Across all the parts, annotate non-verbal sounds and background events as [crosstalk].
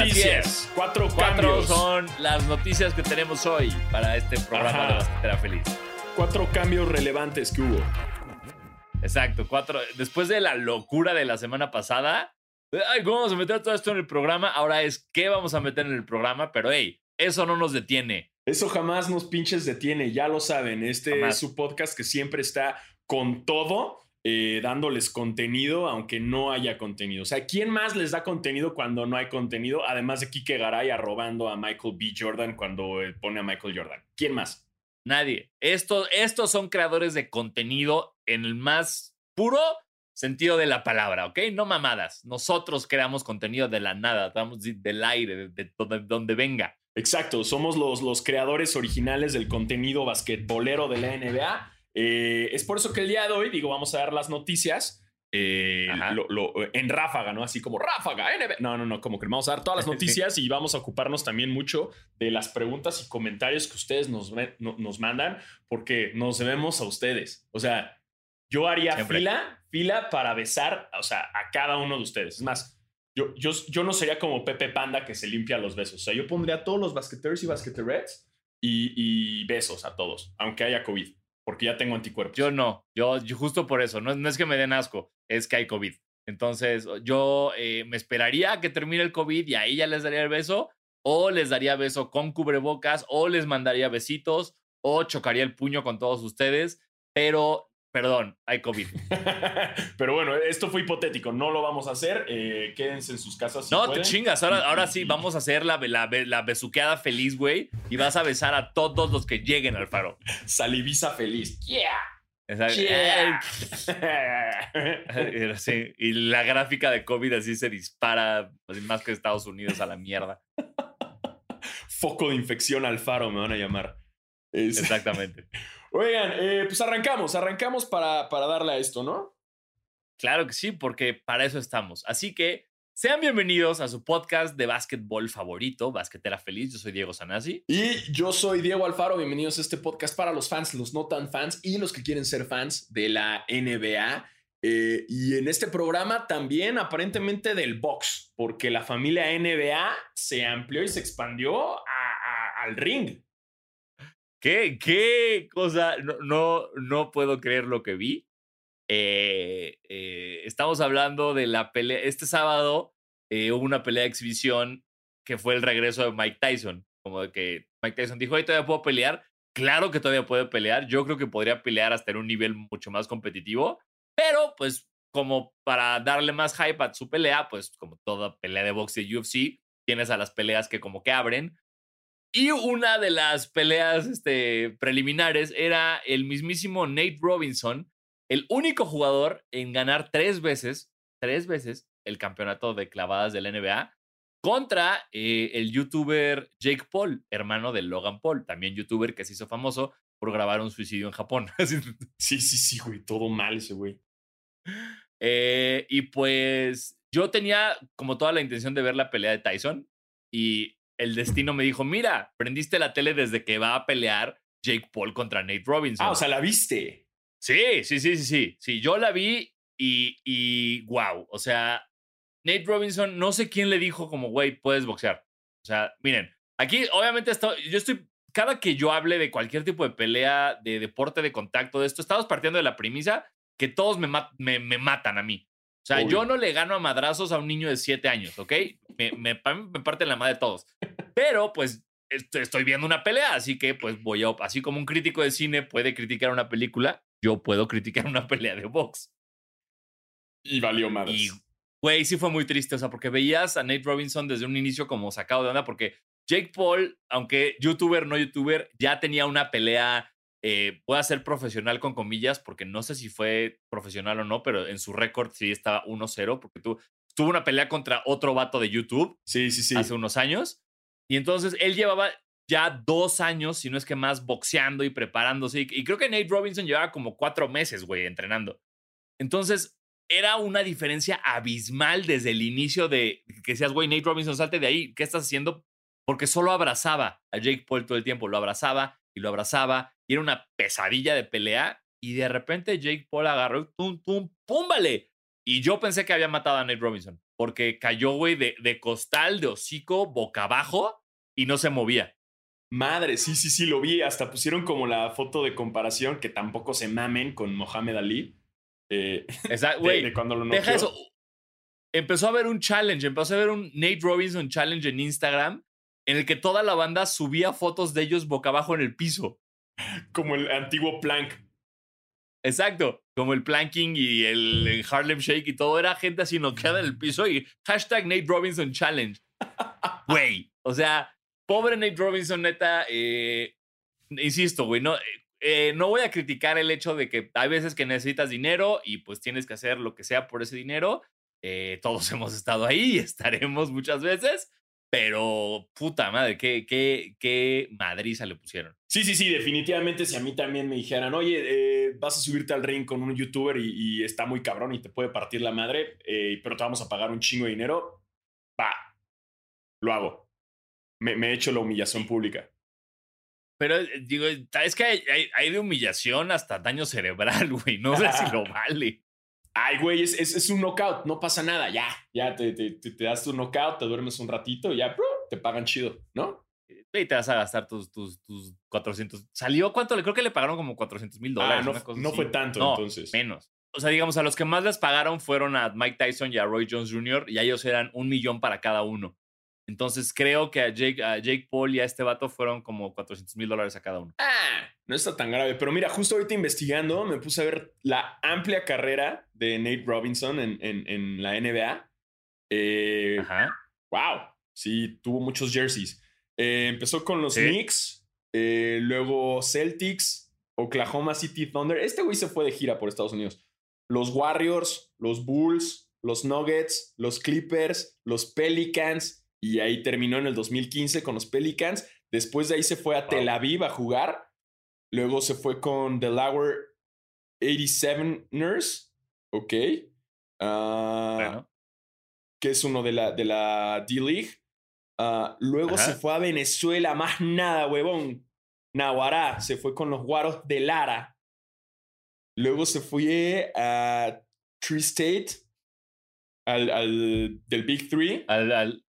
noticias. Cuatro, Cuatro cambios. son las noticias que tenemos hoy para este programa Ajá. de Basquetera Feliz. Cuatro cambios relevantes que hubo. Exacto, cuatro. Después de la locura de la semana pasada, ay, ¿cómo vamos a meter todo esto en el programa? Ahora es qué vamos a meter en el programa, pero hey, eso no nos detiene. Eso jamás nos pinches detiene, ya lo saben. Este Jamás. es su podcast que siempre está con todo, eh, dándoles contenido, aunque no haya contenido. O sea, ¿quién más les da contenido cuando no hay contenido? Además de Kike Garay arrobando a Michael B. Jordan cuando eh, pone a Michael Jordan. ¿Quién más? Nadie. Estos, estos son creadores de contenido en el más puro sentido de la palabra, ¿ok? No mamadas. Nosotros creamos contenido de la nada, damos de- del aire, de, de donde, donde venga. Exacto, somos los, los creadores originales del contenido basquetbolero de la NBA. Eh, es por eso que el día de hoy, digo, vamos a dar las noticias eh, Ajá. lo- lo- en ráfaga, ¿no? Así como ráfaga, NBA. No, no, no, como que vamos a dar todas las [laughs] noticias y vamos a ocuparnos también mucho de las preguntas y comentarios que ustedes nos, no- nos mandan, porque nos debemos a ustedes. O sea, yo haría Siempre. fila, fila para besar, o sea, a cada uno de ustedes. Es más, yo, yo, yo no sería como Pepe Panda que se limpia los besos. O sea, yo pondría a todos los basqueteros y basqueterets y, y besos a todos, aunque haya COVID, porque ya tengo anticuerpos. Yo no, yo, justo por eso, no, no es que me den asco, es que hay COVID. Entonces, yo eh, me esperaría a que termine el COVID y ahí ya les daría el beso, o les daría beso con cubrebocas, o les mandaría besitos, o chocaría el puño con todos ustedes, pero, perdón, hay COVID. [laughs] Pero bueno, esto fue hipotético, no lo vamos a hacer. eh, quédense en sus casas. si No, te chingas, ahora, ahora sí, vamos a hacer la, la, la besuqueada feliz, güey, y vas a besar a todos los que lleguen al faro. Saliviza feliz. Yeah. Yeah. [laughs] Sí, y la gráfica de COVID así se dispara, así más que Estados Unidos a la mierda. Foco de infección al faro me van a llamar. Es- Exactamente. [laughs] Oigan, eh, pues arrancamos, arrancamos para, para darle a esto, ¿no? Claro que sí, porque para eso estamos. Así que sean bienvenidos a su podcast de básquetbol favorito, Basquetera Feliz. Yo soy Diego Sanasi. Y yo soy Diego Alfaro, bienvenidos a este podcast para los fans, los no tan fans y los que quieren ser fans de la NBA. Eh, y en este programa también aparentemente del box, porque la familia NBA se amplió y se expandió a- a- al ring. ¿Qué, qué cosa? No, no, puedo creer lo que vi. Eh, eh, estamos hablando de la pelea. Este sábado eh, hubo una pelea de exhibición que fue el regreso de Mike Tyson. Como de que Mike Tyson dijo, "Oye, todavía puedo pelear. Claro que todavía puede pelear. Yo creo que podría pelear hasta en un nivel mucho más competitivo. Pero, pues, como para darle más hype a su pelea, pues, como toda pelea de box de UFC, tienes a las peleas que como que abren. Y una de las peleas este, preliminares era el mismísimo Nate Robinson, el único jugador en ganar tres veces, tres veces, el campeonato de clavadas de la NBA contra eh, el youtuber Jake Paul, hermano de Logan Paul, también youtuber que se hizo famoso por grabar un suicidio en Japón. [laughs] Sí, sí, sí, güey, todo mal ese güey. Eh, y pues yo tenía como toda la intención de ver la pelea de Tyson y el destino me dijo, mira, prendiste la tele desde que va a pelear Jake Paul contra Nate Robinson. Ah, o sea, la viste. sí, sí, sí, sí, sí. Sí, yo la vi y, y wow, o sea, Nate Robinson, no sé quién le dijo como, güey, puedes boxear. O sea, miren, aquí obviamente esto, yo estoy, cada que yo hable de cualquier tipo de pelea, de deporte de contacto, de esto, estamos partiendo de la premisa que todos me, ma- me, me matan a mí. O sea, Obvio. yo no le gano a madrazos a un niño de 7 años, ¿ok? Me, me, pa- me parten la madre todos. Pero, pues, est- estoy viendo una pelea, así que, pues, voy a... Así como un crítico de cine puede criticar una película, yo puedo criticar una [laughs] pelea de box. Y valió madres. Y, güey, sí fue muy triste, o sea, porque veías a Nate Robinson desde un inicio como sacado de onda, porque Jake Paul, aunque youtuber, no youtuber, ya tenía una pelea, eh, puede ser profesional con comillas, porque no sé si fue profesional o no, pero en su récord sí estaba 1-0, porque tu- tuvo una pelea contra otro vato de YouTube Sí, sí, sí. hace unos años. Y entonces él llevaba ya dos años, si no es que más, boxeando y preparándose. Y, creo que Nate Robinson llevaba como cuatro meses, güey, entrenando. Entonces era una diferencia abismal desde el inicio de que decías, güey, Nate Robinson, salte de ahí. ¿Qué estás haciendo? Porque solo abrazaba a Jake Paul todo el tiempo. Lo abrazaba y lo abrazaba. Y era una pesadilla de pelea. Y de repente Jake Paul agarró, tum, tum, púmbale. Y yo pensé que había matado a Nate Robinson, porque cayó, güey, de, de costal, de hocico, boca abajo, y no se movía. Madre, sí, sí, sí, lo vi. Hasta pusieron como la foto de comparación que tampoco se mamen con Mohamed Ali. Eh, Exacto, [laughs] de, güey. de cuando lo Deja eso. Empezó a haber un challenge, empezó a haber un Nate Robinson challenge en Instagram en el que toda la banda subía fotos de ellos boca abajo en el piso. Como el antiguo Plank. Exacto, como el planking y el, el Harlem Shake y todo, era gente así noqueada en el piso y hashtag Nate Robinson Challenge. Güey, o sea, pobre Nate Robinson, neta, eh, insisto, güey, no, eh, no voy a criticar el hecho de que hay veces que necesitas dinero y pues tienes que hacer lo que sea por ese dinero. Eh, todos [laughs] hemos estado ahí y estaremos muchas veces, pero puta madre, qué, qué, qué madriza le pusieron. Sí, sí, sí, definitivamente si a mí también me dijeran, oye, eh, vas a subirte al ring con un youtuber y, y está muy cabrón y te puede partir la madre, eh, pero te vamos a pagar un chingo de dinero, va, lo hago. Me, me echo la humillación pública. Pero eh, digo, es que hay, hay, hay de humillación hasta daño cerebral, güey. No sé si lo [laughs] vale. Ay, güey, es, es, es un knockout, no pasa nada, ya, ya te, te, te, das tu knockout, te duermes un ratito y ya, ¡prum! te pagan chido, ¿no? Y te vas a gastar tus, tus, tus 400. ¿Salió cuánto? Creo que le pagaron como 400 mil dólares. Ah, no, una cosa no así. fue tanto No, entonces. Menos. O sea, digamos, a los que más les pagaron fueron a Mike Tyson y a Roy Jones Jr. y a ellos eran un millón para cada uno. Entonces creo que a Jake, a Jake Paul y a este vato fueron como 400 mil dólares a cada uno. Ah, no está tan grave. Pero mira, justo ahorita investigando, me puse a ver la amplia carrera de Nate Robinson en, en, en la NBA. Eh, Ajá. wow, sí, tuvo muchos jerseys. Eh, empezó con los Sí. Knicks, eh, luego Celtics, Oklahoma City Thunder. Este güey se fue de gira por Estados Unidos. Los Warriors, los Bulls, los Nuggets, los Clippers, los Pelicans. Y ahí terminó en el 2015 con los Pelicans. Después de ahí se fue a Wow. Tel Aviv a jugar. Luego se fue con Delaware 87ers. Ok. Ah, Bueno. que es uno de la, de la D-League. Ah, luego Ajá. se fue a Venezuela, más nada, huevón. Naguará, se fue con los guaros de Lara. Luego se fue a Tree State, al, al- del Big Three. Al, al-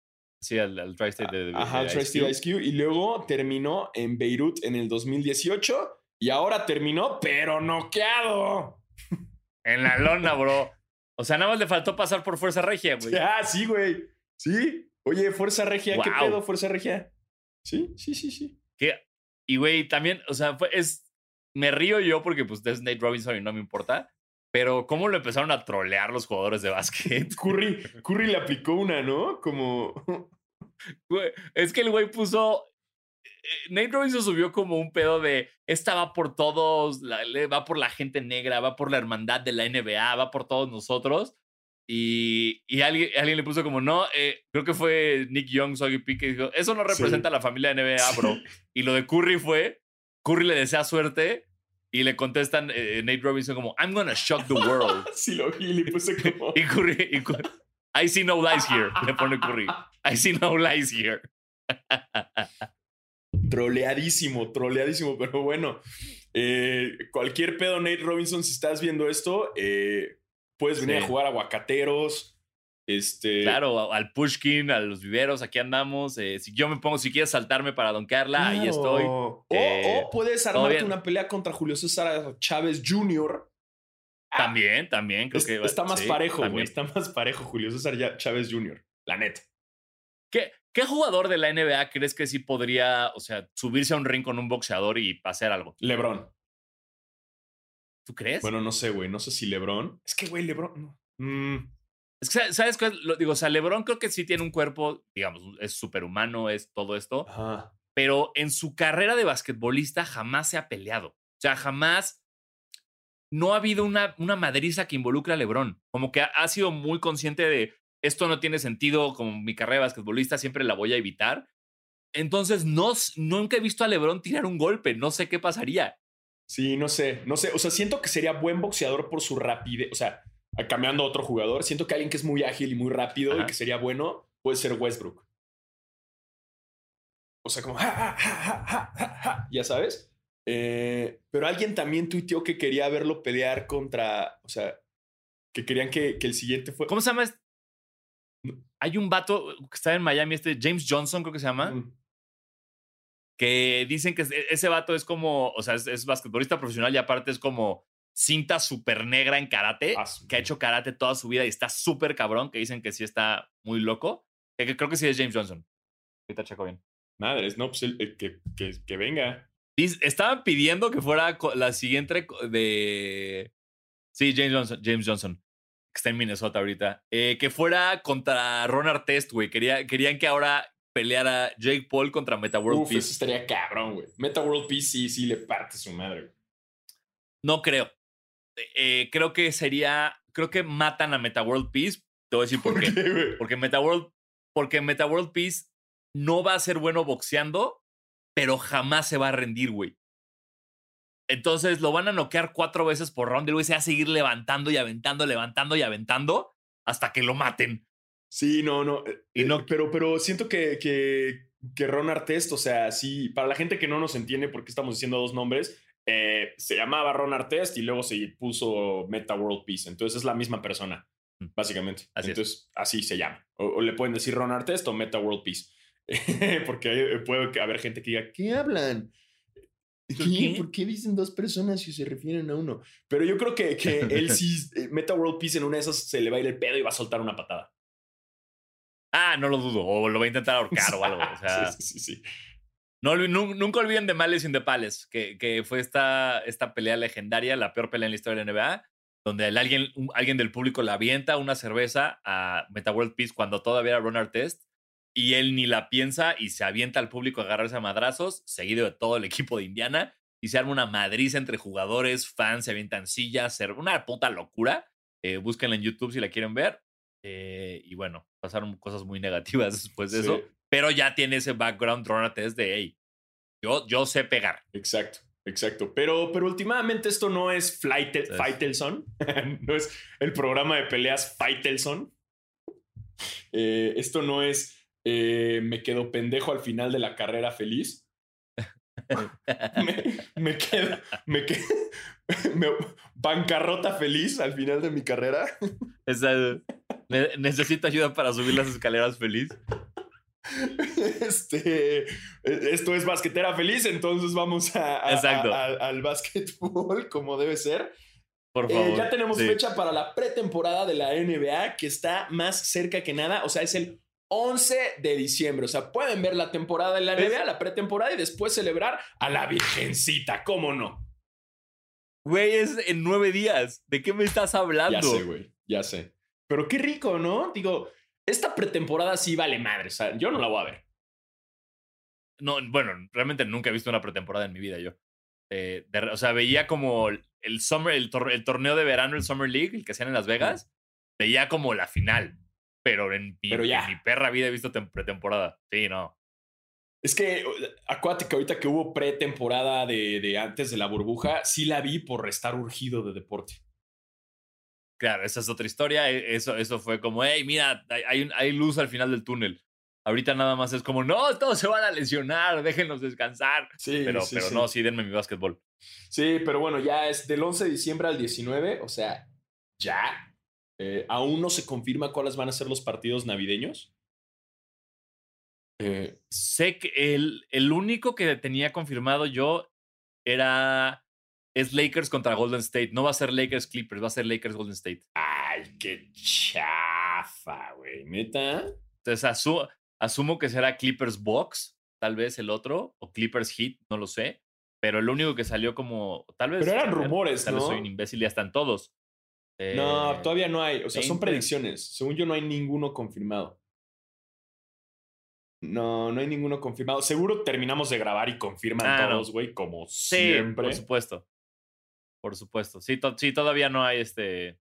sí, al, al Tri-State de, de- Ajá, de al Tri Ice Cube. Ice Cube. Y luego terminó en Beirut en el 2018. Y ahora terminó, pero noqueado. En la lona, bro. O sea, nada más le faltó pasar por Fuerza Regia, güey. Ah, sí, güey. Sí. Oye, Fuerza Regia, ¿qué pedo, Fuerza Regia? Sí, sí, sí, sí. Que- y güey, también, o sea, fue, es, me río yo porque pues es Nate Robinson y no me importa, pero cómo lo empezaron a trolear los jugadores de básquet. [laughs] Curry, Curry le aplicó una, ¿no? Como. [laughs] Es que el güey puso, eh, Nate Robinson subió como un pedo de, esta va por todos, va por la gente negra, va por la hermandad de la NBA, va por todos nosotros. Y, y alguien, alguien le puso como, no, eh, creo que fue Nick Young, Soggy P, que dijo, eso no representa a la familia NBA, bro. [laughs] Y lo de Curry fue, Curry le desea suerte y le contestan eh, Nate Robinson como, I'm gonna shock the world. [laughs] Sí, lo vi, le puse [laughs] como. y Curry, y Curry, I see no lies here, le pone Curry. I see no lies here. [laughs] Troleadísimo, troleadísimo, pero bueno. eh, cualquier pedo, Nate Robinson, si estás viendo esto, eh, puedes venir Sí. a jugar aguacateros. Este. Claro, al Pushkin, a los viveros, aquí andamos. eh, si yo me pongo, si quieres saltarme para donkearla, ahí estoy. O, Eh, o puedes armarte una pelea contra Julio César Chávez Jr. También, también, creo Es- que está más sí, parejo, güey. Está más parejo Julio César Chávez Jr. La neta. ¿Qué, ¿Qué jugador de la NBA crees que sí podría, o sea, subirse a un ring con un boxeador y hacer algo? LeBron. ¿Tú crees? Bueno, no sé, güey. No sé si LeBron. Es que, güey, LeBron. no. Mm, Es que, ¿sabes- ¿sabes qué? Lo, digo, o sea, LeBron creo que sí tiene un cuerpo, digamos, es superhumano, es todo esto, ajá. pero en su carrera de basquetbolista jamás se ha peleado. O sea, jamás no ha habido una, una madriza que involucre a LeBron. Como que ha, ha sido muy consciente de esto no tiene sentido, como mi carrera de basquetbolista siempre la voy a evitar. Entonces, no, nunca he visto a LeBron tirar un golpe, no sé qué pasaría. Sí, no sé. No sé. O sea, siento que sería buen boxeador por su rapidez. O sea, cambiando a otro jugador. Siento que alguien que es muy ágil y muy rápido Ajá. y que sería bueno puede ser Westbrook. O sea, como. ja, ja, ja, ja, ja, ja, ja, ya sabes. Eh, pero alguien también tuiteó que quería verlo pelear contra. O sea, que querían que, que el siguiente fue. ¿Cómo se llama? este? Hay un vato que está en Miami, este James Johnson, creo que se llama. Mm. que dicen que ese- ese vato es como, o sea, es, es basquetbolista profesional y aparte es como cinta súper negra en karate, Ah, que ha hecho karate toda su vida y está súper cabrón, que dicen que sí está muy loco. Que, creo que sí es James Johnson. Ahorita checo bien. Madres, no, pues el- que, que, que venga. Estaban pidiendo que fuera la siguiente de... Sí, James Johnson, James Johnson, que está en Minnesota ahorita. eh, que fuera contra Ron Artest, güey. Quería, querían que ahora peleara Jake Paul contra Meta World Uf, Peace. eso estaría cabrón, güey. Meta World Peace sí, sí le parte su madre, güey. No creo. Eh, eh, creo que sería. Creo que matan a Meta World Peace. Te voy a decir por qué. Porque Meta World, porque Meta World Peace no va a ser bueno boxeando, pero jamás se va a rendir, güey. Entonces lo van a noquear cuatro veces por round y el güey se va a seguir levantando y aventando, levantando y aventando hasta que lo maten. Sí, no, no. eh, Y no- pero, pero siento que, que, que Ron Artest, o sea, sí, para la gente que no nos entiende por qué estamos diciendo dos nombres, eh, se llamaba Ron Artest y luego se puso Meta World Peace. Entonces es la misma persona, Mm. básicamente. Así es. Entonces, así se llama. O, o le pueden decir Ron Artest o Meta World Peace. [laughs] Porque eh, puede haber gente que diga, ¿qué hablan? ¿Qué? qué? ¿Por qué dicen dos personas si se refieren a uno? Pero yo creo que, que él [laughs] sí, eh, Meta World Peace en una de esas se le va a ir el pedo y va a soltar una patada. Ah, no lo dudo. O lo va a intentar ahorcar o algo. O [laughs] sea, sí, sí, sí, sí. No, nunca olviden de Malice in the Palace, que, que fue esta, esta pelea legendaria, la peor pelea en la historia de la NBA, donde el alguien, un- alguien del público le avienta una cerveza a Meta World Peace cuando todavía era Ron Artest y él ni la piensa y se avienta al público a agarrarse a madrazos, seguido de todo el equipo de Indiana, y se arma una madriza entre jugadores, fans, se avientan sillas, una puta locura. Eh, búsquenla en YouTube si la quieren ver. Eh, y bueno, pasaron cosas muy negativas después de Sí. eso, pero ya tiene ese background Ron Artest de, hey, yo, yo sé pegar. Exacto, exacto. Pero, pero últimamente esto no es Flight. Fightelson, [laughs] no es el programa de peleas Fightelson. Eh, esto no es eh, me quedo pendejo al final de la carrera feliz. [laughs] me, me quedo, me quedo, [laughs] me- bancarrota feliz al final de mi carrera. Necesito ayuda para subir las escaleras feliz. [laughs] Este, esto es basquetera feliz, entonces vamos a, al básquetbol [laughs] como debe ser. Por Eh, favor. ya tenemos Sí. fecha para la pretemporada de la NBA que está más cerca que nada. O sea, es el 11 de diciembre. O sea, pueden ver la temporada de la ¿Ves? NBA, la pretemporada y después celebrar a la Virgencita. ¿Cómo no? Güey, es en nueve días. ¿De qué me estás hablando? Ya sé, güey. Ya sé. Pero qué rico, ¿no? Digo, esta pretemporada sí vale madre. O sea, yo no la voy a ver. No, bueno, realmente nunca he visto una pretemporada en mi vida yo. Eh, de- o sea, veía como el summer, el, tor- el torneo de verano, el Summer League, el que hacían en Las Vegas. Veía como la final. Pero en mi, ya. en mi perra vida he visto tem- pretemporada. Sí, no. Es que acuérdate que ahorita que hubo pretemporada de, de antes de la burbuja, sí la vi por estar urgido de deporte. Claro, esa es otra historia. e- Eso, eso fue como, hey, mira, hay, hay un- hay luz al final del túnel. Ahorita nada más es como, no, todos se van a lesionar, déjenlos descansar. Sí, Pero, sí, pero sí. no, sí, denme mi básquetbol. Sí, pero bueno, ya es del 11 de diciembre al 19, o sea, ya. Eh, aún no se confirma cuáles van a ser los partidos navideños. Eh, Sé que el, el único que tenía confirmado yo era. Es Lakers contra Golden State. No va a ser Lakers Clippers, va a ser Lakers Golden State. ay, qué chafa, güey. Neta. Entonces asu- asumo que será Clippers Box, tal vez el otro, o Clippers Heat, no lo sé. Pero el único que salió como. Tal vez. Pero eran ver, rumores, Tal vez ¿no? soy un imbécil y ya están todos. No, Eh, todavía no hay. O sea, son 20. predicciones. Según yo, no hay ninguno confirmado. No, no hay ninguno confirmado. Seguro terminamos de grabar y confirman Ah, todos, güey, como Sí, siempre. por supuesto. Por supuesto. Sí, to- sí, todavía no hay este.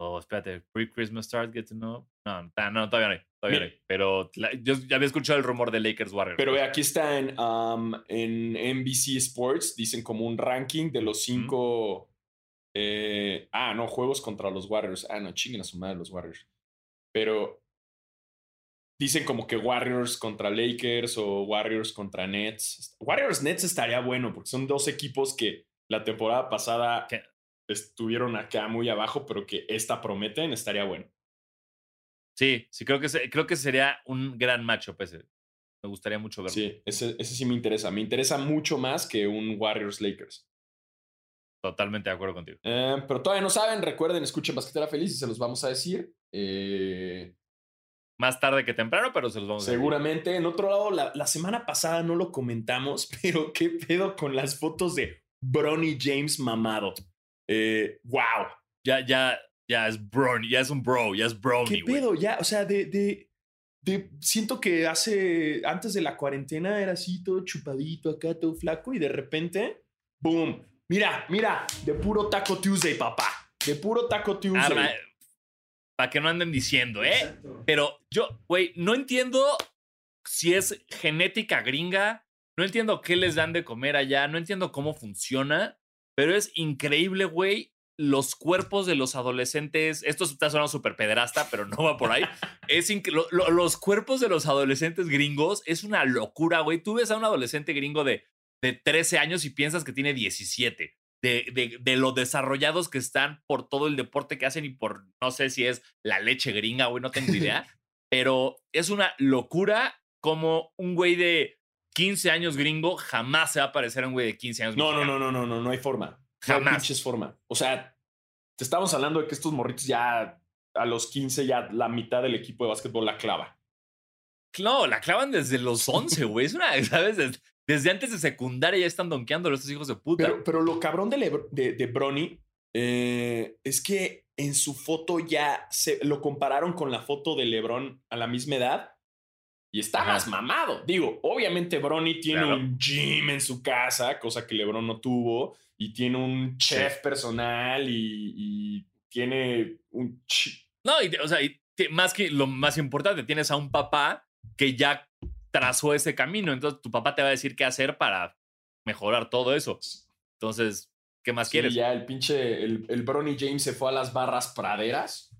Oh, espérate. Pre-Christmas start, get to know. No, no, todavía no hay. Todavía no hay. Pero la- yo ya había escuchado el rumor de Lakers Warriors. Pero aquí está en, um, en NBC Sports, dicen como un ranking de los cinco. eh, ah, no, juegos contra los Warriors. Ah, no, chinguen a su madre los Warriors. Pero dicen como que Warriors contra Lakers o Warriors contra Nets. Warriors Nets estaría bueno porque son dos equipos que la temporada pasada Que- estuvieron acá muy abajo, pero que esta prometen, estaría bueno. Sí, sí, creo que, creo que sería un gran matchup ese. Me gustaría mucho verlo. Sí, ese, ese sí me interesa. Me interesa mucho más que un Warriors-Lakers. Totalmente de acuerdo contigo. Eh, pero todavía no saben, recuerden, escuchen Basquetera Feliz y se los vamos a decir. Eh, Más tarde que temprano, pero se los vamos a decir. Seguramente. En otro lado, la, la, semana pasada no lo comentamos, [laughs] pero qué pedo con las fotos de Bronny James mamado. Eh, wow. Ya, ya, ya es Bronny, ya es un bro, ya es Bronny. ¿Qué pedo? Ya, o sea, de, de, de, siento que hace, antes de la cuarentena era así todo chupadito acá, todo flaco y de repente, boom Mira, mira, de puro Taco Tuesday, papá. De puro Taco Tuesday. para que no anden diciendo, ¿eh? Pero yo, güey, no entiendo si es genética gringa, no entiendo qué les dan de comer allá, no entiendo cómo funciona, pero es increíble, güey, los cuerpos de los adolescentes. Esto está sonando súper pederasta, pero no va por ahí. [laughs] es los cuerpos de los adolescentes gringos es una locura, güey. Tú ves a un adolescente gringo de de 13 años y piensas que tiene 17. De, de, de, lo desarrollados que están por todo el deporte que hacen y por, no sé si es la leche gringa, güey, no tengo idea, [laughs] pero es una locura como un güey de 15 años gringo jamás se va a parecer a un güey de 15 años. No, no, no, no, no, no, no hay forma. Jamás. No hay forma. O sea, te estamos hablando de que estos morritos ya a los 15 ya la mitad del equipo de básquetbol la clava. No, la clavan desde los 11, güey. Es una, [laughs] ¿sabes? Desde antes de secundaria ya están donkeando estos hijos de puta. Pero, lo cabrón de, de, de Bronny eh, es que en su foto ya se lo compararon con la foto de LeBron a la misma edad y está más mamado. Digo, obviamente Bronny tiene un gym en su casa, cosa que LeBron no tuvo, y tiene un chef personal y, tiene un. No, o sea, más que lo más importante, tienes a un papá que ya trazó ese camino. Entonces tu papá te va a decir qué hacer para mejorar todo eso. Entonces, ¿qué más quieres? Ya el pinche, el, el Bronny James se fue a las barras praderas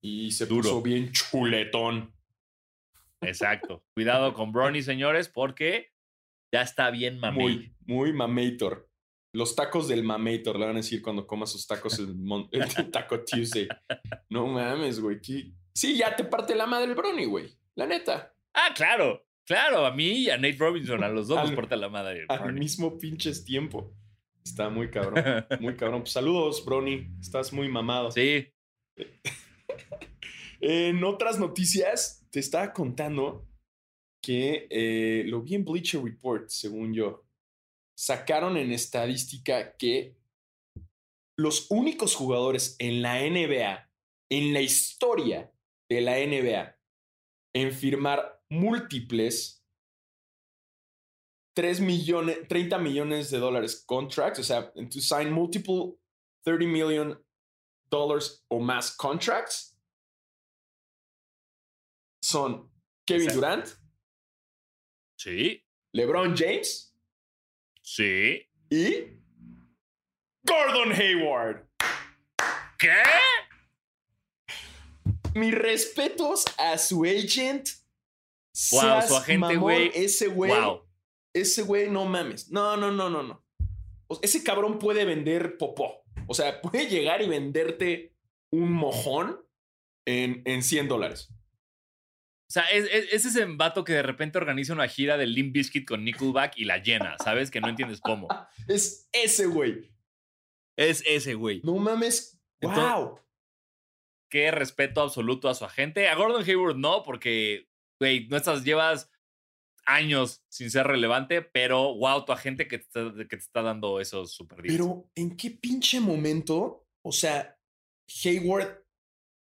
y se puso bien chuletón. Exacto. Cuidado con Bronny, señores, porque ya está bien mamey. Muy, muy mamator. Los tacos del mamator, le van a decir cuando comas sus tacos el, el [laughs] Taco Tuesday. No mames, güey. Sí, ya te parte la madre el Bronny, güey. La neta. Ah, claro. Claro, a mí y a Nate Robinson, a los dos nos porta la madre. Al mismo pinches tiempo. Está muy cabrón. [laughs] Muy cabrón. Pues saludos, Brony. Estás muy mamado. Sí. En otras noticias, te estaba contando que eh, lo vi en Bleacher Report, según yo. Sacaron en estadística que los únicos jugadores en la NBA, en la historia de la NBA, en firmar múltiples 3 millones, 30 millones de dólares contracts, o sea, to sign multiple 30 million dollars o más contracts son Kevin Durant. Sí. LeBron James. Sí. Y Gordon Hayward. ¿Qué? Mis respetos a su agent Wow, su agente, güey. Ese güey. Ese güey, no mames. No, no, no, no, no. ese cabrón puede vender popó. O sea, [laughs] puede llegar y venderte un mojón en, en 100 dólares. O sea, es, es, ese vato que de repente organiza una gira del Limp Bizkit con Nickelback y la llena, ¿sabes? Que no entiendes cómo. [laughs] es ese güey. Es ese güey. No mames. wow. Qué respeto absoluto a su agente. A Gordon Hayward no, porque güey, no estás, llevas años sin ser relevante, pero wow, tu agente que te está, que te está dando esos super Pero, ¿en qué pinche momento? O sea, Hayward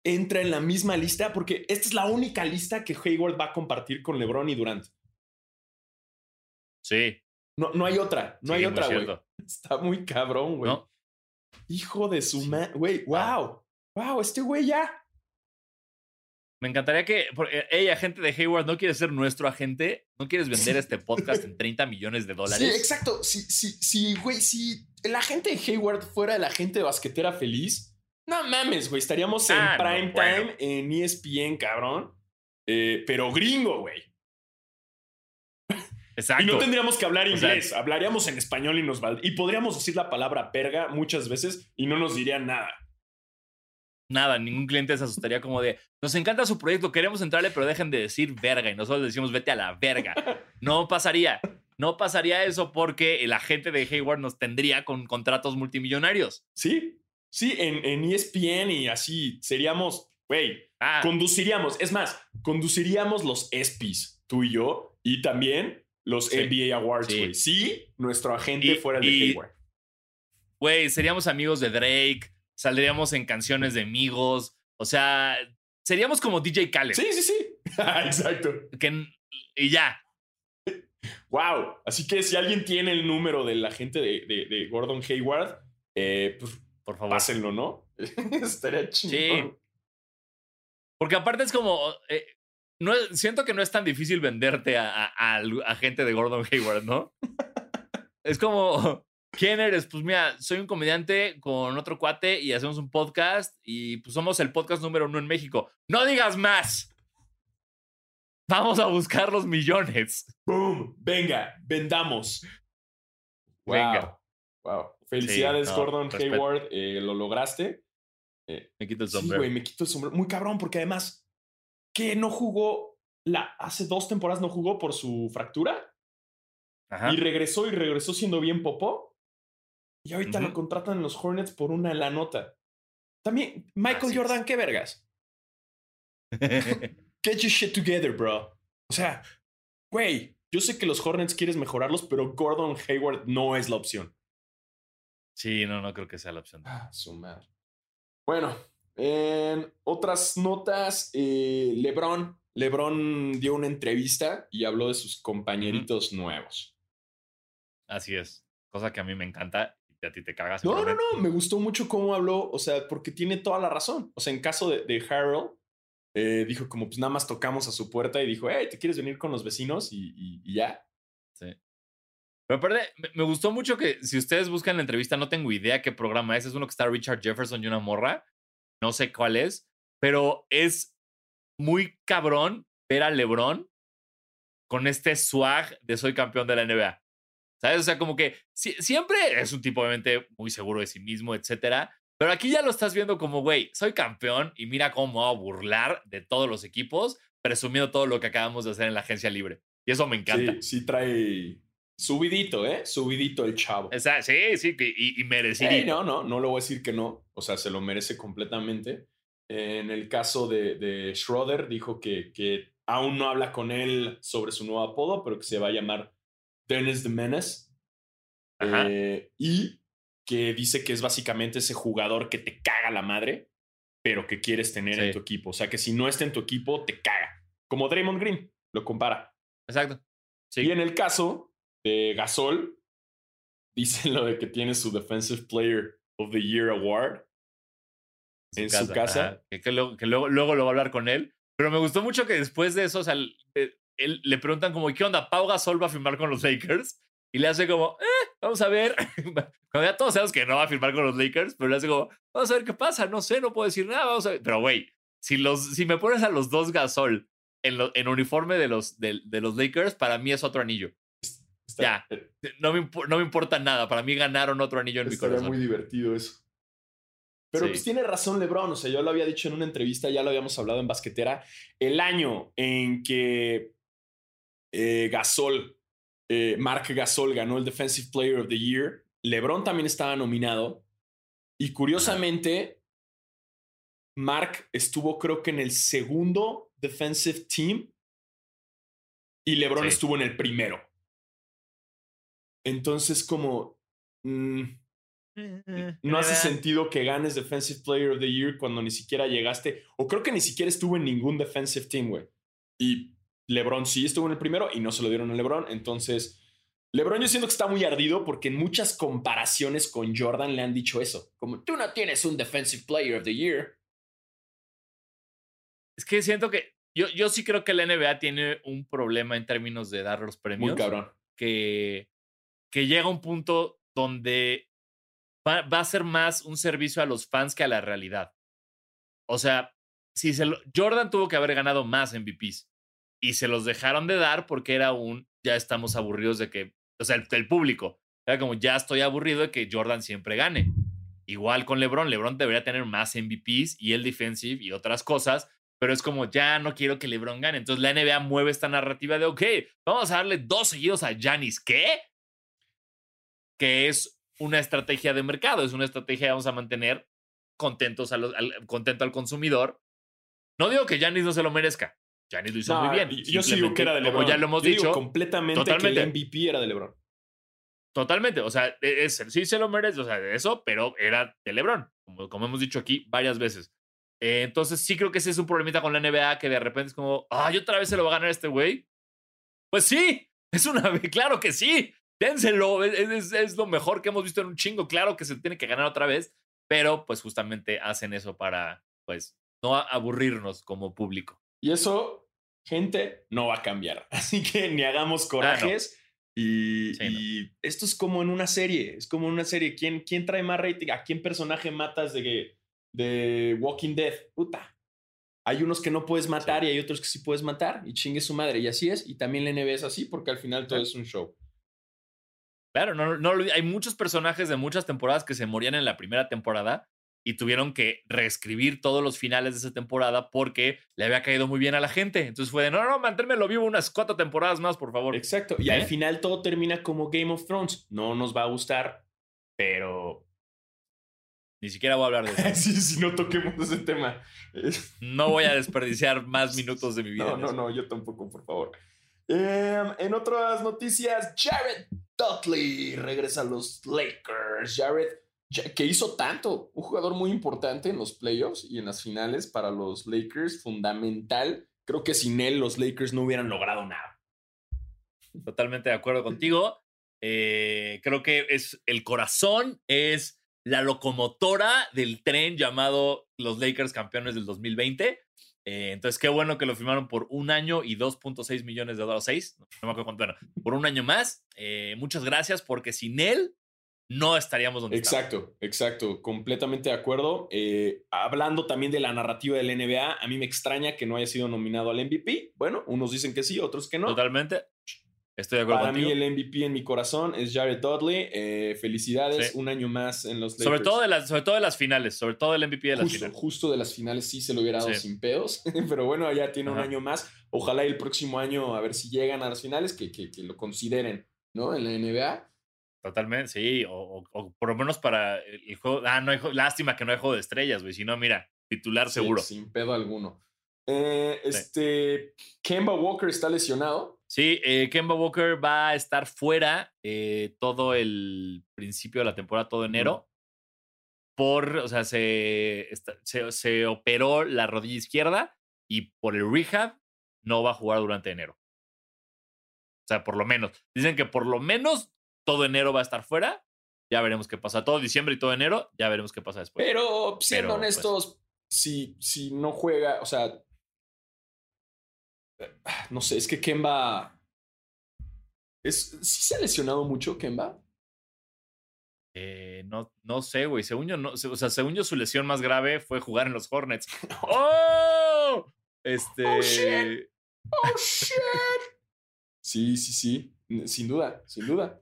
entra en la misma lista, porque esta es la única lista que Hayward va a compartir con LeBron y Durant. Sí. No, no hay otra, no hay otra, güey. [laughs] Está muy cabrón, güey. Hijo de su madre, güey, wow. Wow, este güey ya me encantaría que, hey, agente de Hayward, ¿no quieres ser nuestro agente? ¿No quieres vender este podcast en [laughs] 30 millones de dólares? Sí, exacto. Si, sí, sí, güey, si el agente de Hayward fuera el agente de basquetera feliz, no mames, güey, estaríamos en ah, prime time en ESPN, cabrón. Eh, pero gringo, güey. Exacto. Y no tendríamos que hablar O sea- inglés, hablaríamos en español y nos val- Y podríamos decir la palabra verga muchas veces y no nos dirían nada. Nada, ningún cliente se asustaría como de, nos encanta su proyecto, queremos entrarle, pero dejen de decir verga y nosotros decimos vete a la verga. [laughs] No pasaría. No pasaría eso porque el agente de Hayward nos tendría con contratos multimillonarios. Sí, sí, en, en ESPN y así seríamos, güey, Ah, conduciríamos, es más, conduciríamos los ESPYs, tú y yo, y también los Sí. NBA Awards, Sí. güey. Sí, nuestro agente Y- fuera el de y- Hayward. güey, seríamos amigos de Drake, saldríamos en canciones de amigos, o sea, seríamos como DJ Khaled. Sí, sí, sí. [laughs] Exacto. que- y ya, Wow. Así que si alguien tiene el número del agente de, de- de Gordon Hayward, eh, pues por favor. pásenlo, ¿no? [laughs] Estaría chingón. Porque aparte es como. eh, no, siento que no es tan difícil venderte a, a- al agente de Gordon [laughs] Hayward, ¿no? es como. [laughs] ¿Quién eres? Pues mira, soy un comediante con otro cuate y hacemos un podcast y pues somos el podcast número uno en México. ¡No digas más! Vamos a buscar los millones. ¡Boom! Venga, vendamos. Wow. Venga. Wow. Felicidades, no, Gordon respeto. Hayward. eh, lo lograste. Me quito el Sí, sombrero. güey, me quito el sombrero. Muy cabrón, porque además, que no jugó la, hace dos temporadas no jugó por su fractura Ajá. y regresó y regresó siendo bien popó. Y ahorita lo contratan los Hornets por una la nota. También, Michael Así Jordan, qué vergas. [laughs] [laughs] Get your shit together, bro. O sea, güey, yo sé que los Hornets quieres mejorarlos, pero Gordon Hayward no es la opción. Sí, no, no creo que sea la opción. Ah, su madre. Bueno, en otras notas, eh, LeBron. LeBron dio una entrevista y habló de sus compañeritos nuevos. Así es. Cosa que a mí me encanta y a ti te cagas. No, no, no, me gustó mucho cómo habló, o sea, porque tiene toda la razón. O sea, en caso de, de Harold, eh, dijo como pues nada más tocamos a su puerta y dijo, hey, ¿te quieres venir con los vecinos? Y, y- y ya. Me, gustó mucho que si ustedes buscan la entrevista, no tengo idea qué programa es. Es uno que está Richard Jefferson y una morra. No sé cuál es, pero es muy cabrón ver a LeBron con este swag de soy campeón de la NBA. ¿Sabes? O sea, como que si- siempre es un tipo obviamente muy seguro de sí mismo, etcétera. Pero aquí ya lo estás viendo como, güey, soy campeón y mira cómo voy a burlar de todos los equipos, presumiendo todo lo que acabamos de hacer en la agencia libre. Y eso me encanta. Sí, sí trae subidito, ¿eh? Subidito el chavo. Sí, sí, y, y merecido. Ey, no, no, no le voy a decir que no. O sea, se lo merece completamente. En el caso de, de Schroeder, dijo que, que aún no habla con él sobre su nuevo apodo, pero que se va a llamar Dennis the Menace. Ajá. Eh, y que dice que es básicamente ese jugador que te caga la madre, pero que quieres tener en Sí. tu equipo. O sea, que si no está en tu equipo, te caga. Como Draymond Green, lo compara. Exacto. Sí. Y en el caso de Gasol, dicen lo de que tiene su Defensive Player of the Year Award. en su casa. Que, que luego, que luego, luego lo va a hablar con él. Pero me gustó mucho que después de eso, o sea, el- él- le preguntan como, ¿qué onda? Pau Gasol va a firmar con los Lakers. Y le hace como, eh, vamos a ver. [laughs] Cuando ya todos sabemos que no va a firmar con los Lakers, pero le hace como, vamos a ver qué pasa. No sé, no puedo decir nada. Vamos a ver. Pero, güey, si, los, si me pones a los dos Gasol en, lo- en uniforme de los, de, de los Lakers, para mí es otro anillo. Está- Ya. No me, no me importa nada. Para mí ganaron otro anillo en mi corazón. muy divertido eso. Pero Sí. pues tiene razón LeBron, o sea, yo lo había dicho en una entrevista, ya lo habíamos hablado en Basquetera, el año en que eh, Gasol, eh, Mark Gasol ganó el Defensive Player of the Year, LeBron también estaba nominado y curiosamente Mark estuvo creo que en el segundo Defensive Team y LeBron Sí. estuvo en el primero. Entonces como... mm, no hace sentido que ganes Defensive Player of the Year cuando ni siquiera llegaste, o creo que ni siquiera estuvo en ningún Defensive Team, güey. Y LeBron sí estuvo en el primero y no se lo dieron a LeBron. Entonces, LeBron yo siento que está muy ardido porque en muchas comparaciones con Jordan le han dicho eso. Como tú no tienes un Defensive Player of the Year. Es que siento que yo, yo sí creo que la NBA tiene un problema en términos de dar los premios. Muy cabrón. Que, que llega un punto donde va, va a ser más un servicio a los fans que a la realidad. O sea, si se lo- Jordan tuvo que haber ganado más MVPs. y se los dejaron de dar porque era un, ya estamos aburridos de que, o sea, el, público, era como, ya estoy aburrido de que Jordan siempre gane. Igual con LeBron, LeBron debería tener más MVPs y el defensive y otras cosas, pero es como, ya no quiero que LeBron gane. Entonces la NBA mueve esta narrativa de, ok, vamos a darle dos seguidos a Giannis. ¿Qué? Que es una estrategia de mercado, es una estrategia, vamos a mantener contentos a los, al, contento al consumidor. No digo que Giannis no se lo merezca. Giannis lo hizo muy bien. Yo sí digo que era de LeBron. Como ya lo hemos dicho. completamente totalmente. que el MVP era de LeBron. Totalmente. O sea, e, es, sí se lo merece, o sea, eso, pero era de LeBron. Como, como hemos dicho aquí varias veces. Eh, entonces sí creo que ese es un problemita con la NBA que de repente es como, ay, otra vez se lo va a ganar este güey. Pues sí, [laughs] es una, claro que sí. Dénselo, es, es, lo mejor que hemos visto en un chingo. Claro que se tiene que ganar otra vez, pero pues justamente hacen eso para, pues, no aburrirnos como público. Y eso, gente, no va a cambiar. [laughs] Así que ni hagamos ah, corajes. Y, esto es como en una serie, es como en una serie. ¿Quién, quién trae más rating? ¿A quién personaje matas de, de Walking Dead? Puta. Hay unos que no puedes matar y hay otros que sí puedes matar y chingue su madre. Y así es. Y también la NBA es así porque al final todo es un show. Claro, no, no, hay muchos personajes de muchas temporadas que se morían en la primera temporada y tuvieron que reescribir todos los finales de esa temporada porque le había caído muy bien a la gente. Entonces fue de, no, no, manténmelo vivo unas cuatro temporadas más, por favor. Exacto. Y al ¿Eh? final todo termina como Game of Thrones. No nos va a gustar, pero... Ni siquiera voy a hablar de eso. [laughs] sí, si no toquemos ese tema. no voy a desperdiciar más minutos de mi [laughs] vida. No, no, no, yo tampoco, por favor. Em, en otras noticias, Jared Dudley regresa a los Lakers. Jared, que hizo tanto, un jugador muy importante en los playoffs y en las finales para los Lakers, fundamental. Creo que sin él los Lakers no hubieran logrado nada. Totalmente de acuerdo contigo. Eh, creo que es el corazón, es la locomotora del tren llamado los Lakers campeones del 2020. Eh, entonces, qué bueno que lo firmaron por un año y 2.6 millones de dólares, 6, no, me acuerdo cuánto, bueno, por un año más. Eh, muchas gracias porque sin él no estaríamos donde exacto, estamos. Exacto, exacto, completamente de acuerdo. Eh, hablando también de la narrativa del NBA, a mí me extraña que no haya sido nominado al MVP. Bueno, unos dicen que sí, otros que no. Totalmente. Estoy de acuerdo Para mí el MVP en mi corazón es Jared Dudley. Eh, felicidades, un año más en los Lakers. Sobre todo, de las, sobre todo de las finales, sobre todo el MVP de las finales. Justo de las finales sí se lo hubiera dado sin pedos, [laughs] pero bueno, ya tiene un año más. Ojalá el próximo año, a ver si llegan a las finales, que, que, lo consideren, ¿no? En la NBA. Totalmente, sí, o, por lo menos para el juego. Ah, no hay, lástima que no hay juego de estrellas, güey. Si no, mira, titular seguro. Sin pedo alguno. Eh, este, Kemba Walker está lesionado. Sí, eh, Kemba Walker va a estar fuera eh, todo el principio de la temporada, todo enero. Por, o sea, se, se, operó la rodilla izquierda y por el rehab no va a jugar durante enero. O sea, por lo menos. Dicen que por lo menos todo enero va a estar fuera. Ya veremos qué pasa. Todo diciembre y todo enero, ya veremos qué pasa después. Pero siendo pues honestos, si, si no juega, o sea, no sé, es que Kemba. Es, ¿Sí se ha lesionado mucho Kemba? Eh, no, no sé, güey. Según yo, no, o sea, según yo, su lesión más grave fue jugar en los Hornets. [laughs] ¡Oh! Este. ¡Oh, shit! ¡Oh, [laughs] shit! sí, sí, sí. Sin duda, sin duda.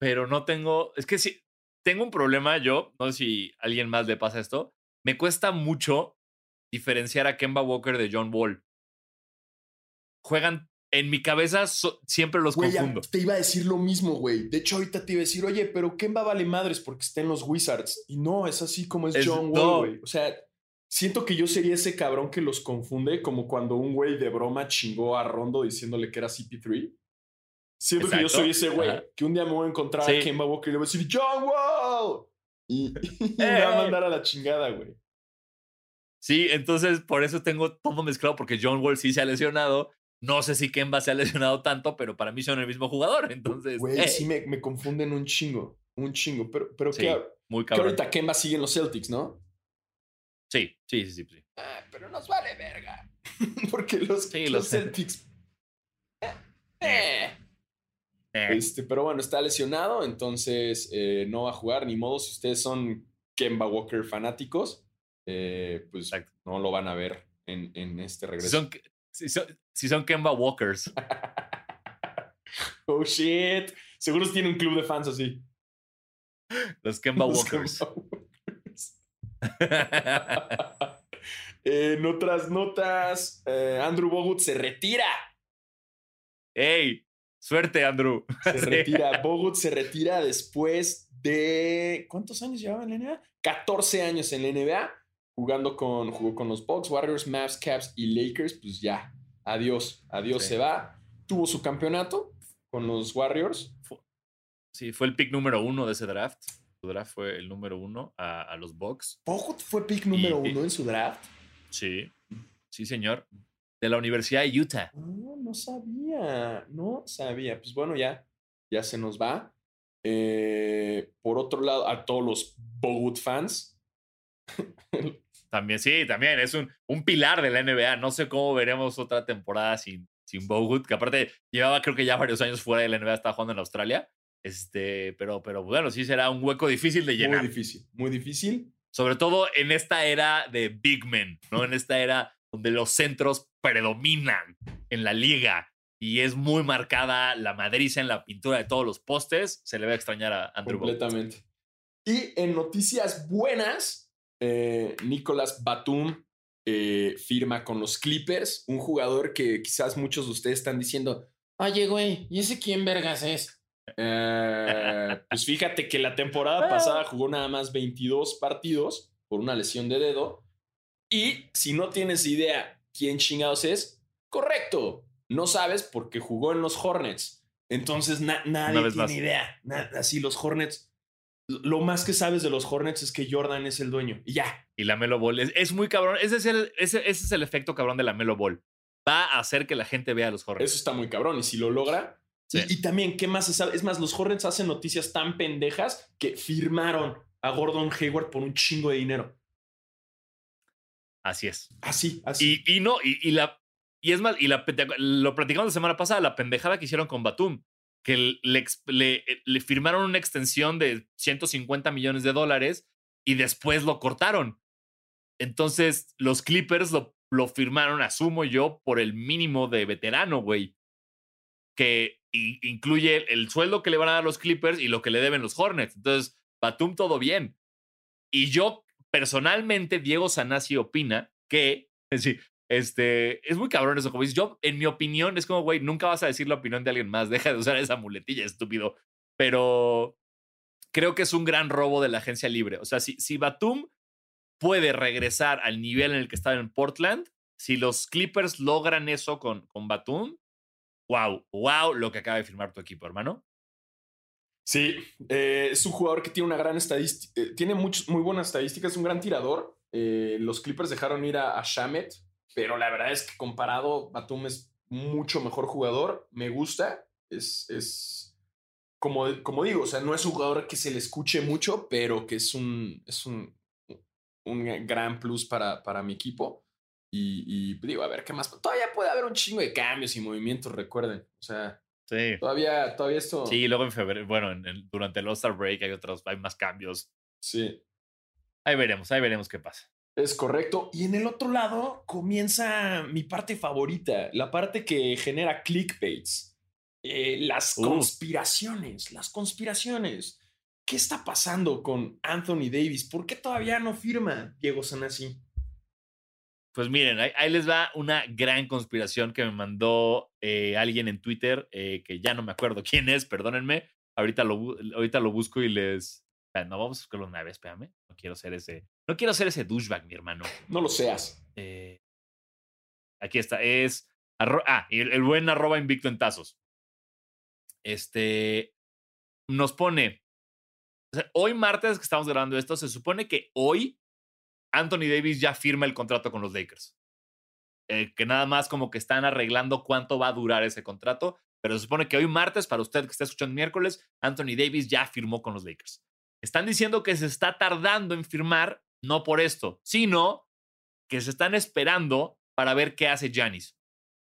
Pero no tengo. Es que sí. Tengo un problema yo. No sé si a alguien más le pasa esto. Me cuesta mucho diferenciar a Kemba Walker de John Wall juegan en mi cabeza siempre los confundo. Te iba a decir lo mismo, güey. De hecho, ahorita te iba a decir, oye, pero Kemba vale madres porque está en los Wizards. Y no, es así como es, John Wall, güey. O sea, siento que yo sería ese cabrón que los confunde, como cuando un güey de broma chingó a Rondo diciéndole que era CP3. Siento que yo soy ese güey que un día me voy a encontrar a Kemba Walker y le voy a decir, John Wall. Y, [laughs] me va a mandar a la chingada, güey. Sí, entonces por eso tengo todo mezclado, porque John Wall sí se ha lesionado no sé si Kemba se ha lesionado tanto, pero para mí son el mismo jugador. Entonces. Güey, sí me, me, confunden un chingo. Un chingo. Pero, pero sí, muy cabrón. Que ahorita Kemba sigue en los Celtics, ¿no? Sí, sí, sí, sí. Ah, pero nos vale verga. [laughs] Porque los, los, Celtics. Eh, eh. Eh. Este, pero bueno, está lesionado, entonces no va a jugar ni modo. Si ustedes son Kemba Walker fanáticos, pues no lo van a ver en, en este regreso. Son, Si son, si son Kemba Walkers. [laughs] oh shit. Seguro tiene un club de fans así. Los Kemba [laughs] Walkers. [laughs] en otras notas, eh, Andrew Bogut se retira. ¡Ey! Suerte, Andrew. Se retira. Bogut se retira después de. ¿Cuántos años llevaba en la NBA? 14 años en la NBA. Jugando con, jugó con los Bucks, Warriors, Mavs, Caps y Lakers. Pues ya. Adiós. Adiós se va. Tuvo su campeonato con los Warriors. Sí, fue el pick número uno de ese draft. Su draft fue el número uno a, los Bucks. ¿Bogut fue pick número uno en su draft? Sí. Sí, señor. De la Universidad de Utah. No, no sabía. No sabía. Pues bueno, ya. Ya se nos va. Eh, por otro lado, a todos los Bogut fans. [laughs] también, sí, también. Es un, un pilar de la NBA. No sé cómo veremos otra temporada sin, sin Bogut, que aparte llevaba creo que ya varios años fuera de la NBA, estaba jugando en Australia. Este, pero, pero bueno, sí será un hueco difícil de llenar. Muy difícil, muy difícil. Sobre todo en esta era de big men, ¿no? En esta era donde los centros predominan en la liga y es muy marcada la madriza en la pintura de todos los postes, se le va a extrañar a Andrew Completamente. Y en noticias buenas, eh, Nicolas Batum eh, firma con los Clippers, un jugador que quizás muchos de ustedes están diciendo, oye, güey, ¿y ese quién vergas es? Eh, pues fíjate que la temporada pasada jugó nada más 22 partidos por una lesión de dedo. Y si no tienes idea quién chingados es, correcto, no sabes porque jugó en los Hornets. Entonces nadie tiene idea. así los Hornets. Lo más que sabes de los Hornets es que Jordan es el dueño y ya. Y la Melo Ball es, muy cabrón. Ese es, el, ese, es el efecto cabrón de la Melo Ball. Va a hacer que la gente vea a los Hornets. Eso está muy cabrón. Y si lo logra, y, también, ¿qué más se sabe? Es más, los Hornets hacen noticias tan pendejas que firmaron a Gordon Hayward por un chingo de dinero. Así es. Así, así. Y, no, y, la. Y es más, y la, lo platicamos la semana pasada, la pendejada que hicieron con Batum, que le, le, firmaron una extensión de 150 millones de dólares y después lo cortaron. Entonces, los Clippers lo, lo firmaron, asumo yo, por el mínimo de veterano, güey. Que incluye el sueldo que le van a dar los Clippers y lo que le deben los Hornets. Entonces, Batum todo bien. Y yo, personalmente, Diego Sanasi opina que, [laughs] sí, este, es muy cabrón eso, como dices, yo, en mi opinión, es como, güey, nunca vas a decir la opinión de alguien más, deja de usar esa muletilla, estúpido. Pero creo que es un gran robo de la agencia libre. O sea, si, si Batum puede regresar al nivel en el que estaba en Portland, si los Clippers logran eso con, con Batum, wow, wow lo que acaba de firmar tu equipo, hermano. Sí, eh, es un jugador que tiene una gran estadística, eh, tiene muy buenas estadísticas, es un gran tirador. Eh, los Clippers dejaron ir a, Shamet, pero la verdad es que comparado, Batum es mucho mejor jugador, me gusta, es, es como, como digo, o sea, no es un jugador que se le escuche mucho, pero que es un, es un, un gran plus para, para mi equipo. Y, digo, a ver, ¿qué más? Todavía puede haber un chingo de cambios y movimientos, recuerden. O sea, sí. todavía, todavía esto. Sí, luego en febrero, bueno, durante el All-Star Break hay otros, hay más cambios. Sí. Ahí veremos, ahí veremos qué pasa. Es correcto. Y en el otro lado comienza mi parte favorita, la parte que genera clickbaits. Eh, las uh. conspiraciones, las conspiraciones. ¿Qué está pasando con Anthony Davis? ¿Por qué todavía no firma Diego Sanasi? Pues miren, ahí, les va una gran conspiración que me mandó eh, alguien en Twitter, eh, que ya no me acuerdo [laughs] quién es, perdónenme. Ahorita lo, ahorita lo busco y les... No, vamos a buscarlo una vez, espérame. No quiero ser ese... No quiero ser ese douchebag, mi hermano. No lo seas. Eh, aquí está, es... ah, el, el, buen arroba invicto en tazos. Este... Nos pone... hoy martes que estamos grabando esto, se supone que hoy Anthony Davis ya firma el contrato con los Lakers. Eh, que nada más como que están arreglando cuánto va a durar ese contrato, pero se supone que hoy martes, para usted que está escuchando miércoles, Anthony Davis ya firmó con los Lakers. Están diciendo que se está tardando en firmar, no por esto, sino que se están esperando para ver qué hace Janis.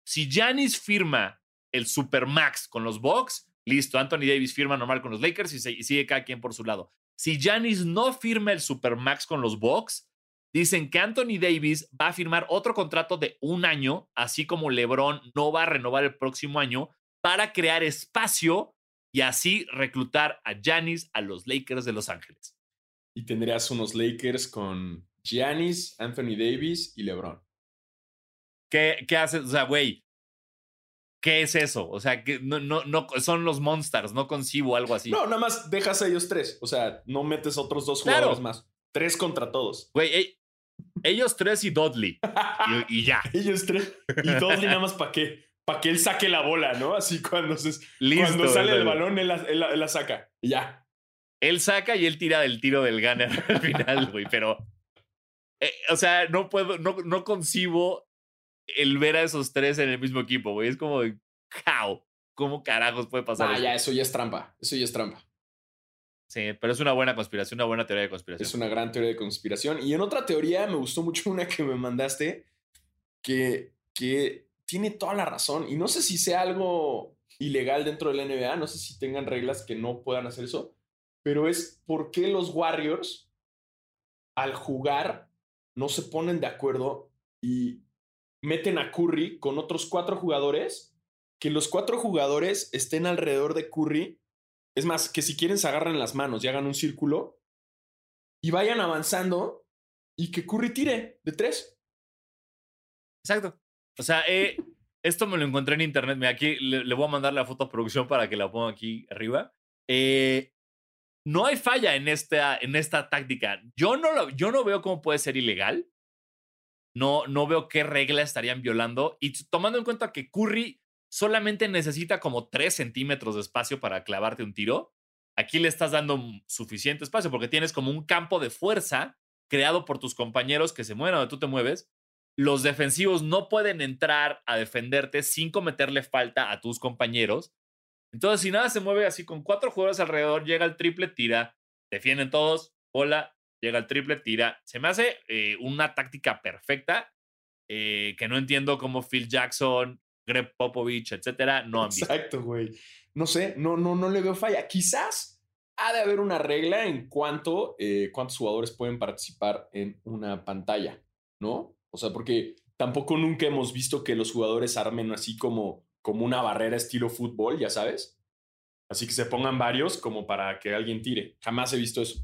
Si Janis firma el Supermax con los Bucks, listo, Anthony Davis firma normal con los Lakers y, sigue cada quien por su lado. Si Janis no firma el Supermax con los Bucks, dicen que Anthony Davis va a firmar otro contrato de un año, así como LeBron no va a renovar el próximo año, para crear espacio y así reclutar a Giannis a los Lakers de Los Ángeles. Y tendrías unos Lakers con Giannis, Anthony Davis y LeBron. ¿Qué, qué haces? O sea, güey, ¿qué es eso? O sea, que no, no, no, son los Monsters, no concibo algo así. No, nada más dejas a ellos tres. O sea, no metes otros dos jugadores más. Tres contra todos. Güey, ellos tres y Dudley. [laughs] y, ya. ellos tres. Y [laughs] Dudley nada más para qué. Para que él saque la bola, ¿no? Así cuando, se, cuando sale el balón, él la, saca. Y ya. Él saca y él tira del tiro del gunner [laughs] al final, güey. Pero. Eh, o sea, no puedo, no, no concibo el ver a esos tres en el mismo equipo, güey. Es como, how, ¿cómo carajos puede pasar ah, ya, eso ya es trampa. Eso ya es trampa. Sí, pero es una buena conspiración, una buena teoría de conspiración. Es una gran teoría de conspiración. Y en otra teoría me gustó mucho una que me mandaste, que, que tiene toda la razón. Y no sé si sea algo ilegal dentro de la NBA, no sé si tengan reglas que no puedan hacer eso, pero es por qué los Warriors al jugar no se ponen de acuerdo y meten a Curry con otros cuatro jugadores, que los cuatro jugadores estén alrededor de Curry. Es más, que si quieren se agarran las manos y hagan un círculo y vayan avanzando y que Curry tire de tres. Exacto. O sea, eh, [laughs] esto me lo encontré en internet. aquí le, voy a mandar la foto a producción para que la ponga aquí arriba. Eh, no hay falla en esta, en esta táctica. Yo no, yo no veo cómo puede ser ilegal. No, no veo qué regla estarían violando. Y tomando en cuenta que Curry solamente necesita como 3 centímetros de espacio para clavarte un tiro, aquí le estás dando suficiente espacio porque tienes como un campo de fuerza creado por tus compañeros que se mueven donde tú te mueves. Los defensivos no pueden entrar a defenderte sin cometerle falta a tus compañeros. Entonces, si nada se mueve así con cuatro jugadores alrededor, llega el triple, tira, defienden todos, bola, llega el triple, tira. Se me hace eh, una táctica perfecta eh, que no entiendo cómo Phil Jackson, Greg Popovich, etcétera, no han visto. Exacto, güey. No sé, no, no, no le veo falla. Quizás ha de haber una regla en cuanto eh, cuántos jugadores pueden participar en una pantalla, ¿no? O sea, porque tampoco nunca hemos visto que los jugadores armen así como, como una barrera estilo fútbol, ya sabes. Así que se pongan varios como para que alguien tire. Jamás he visto eso.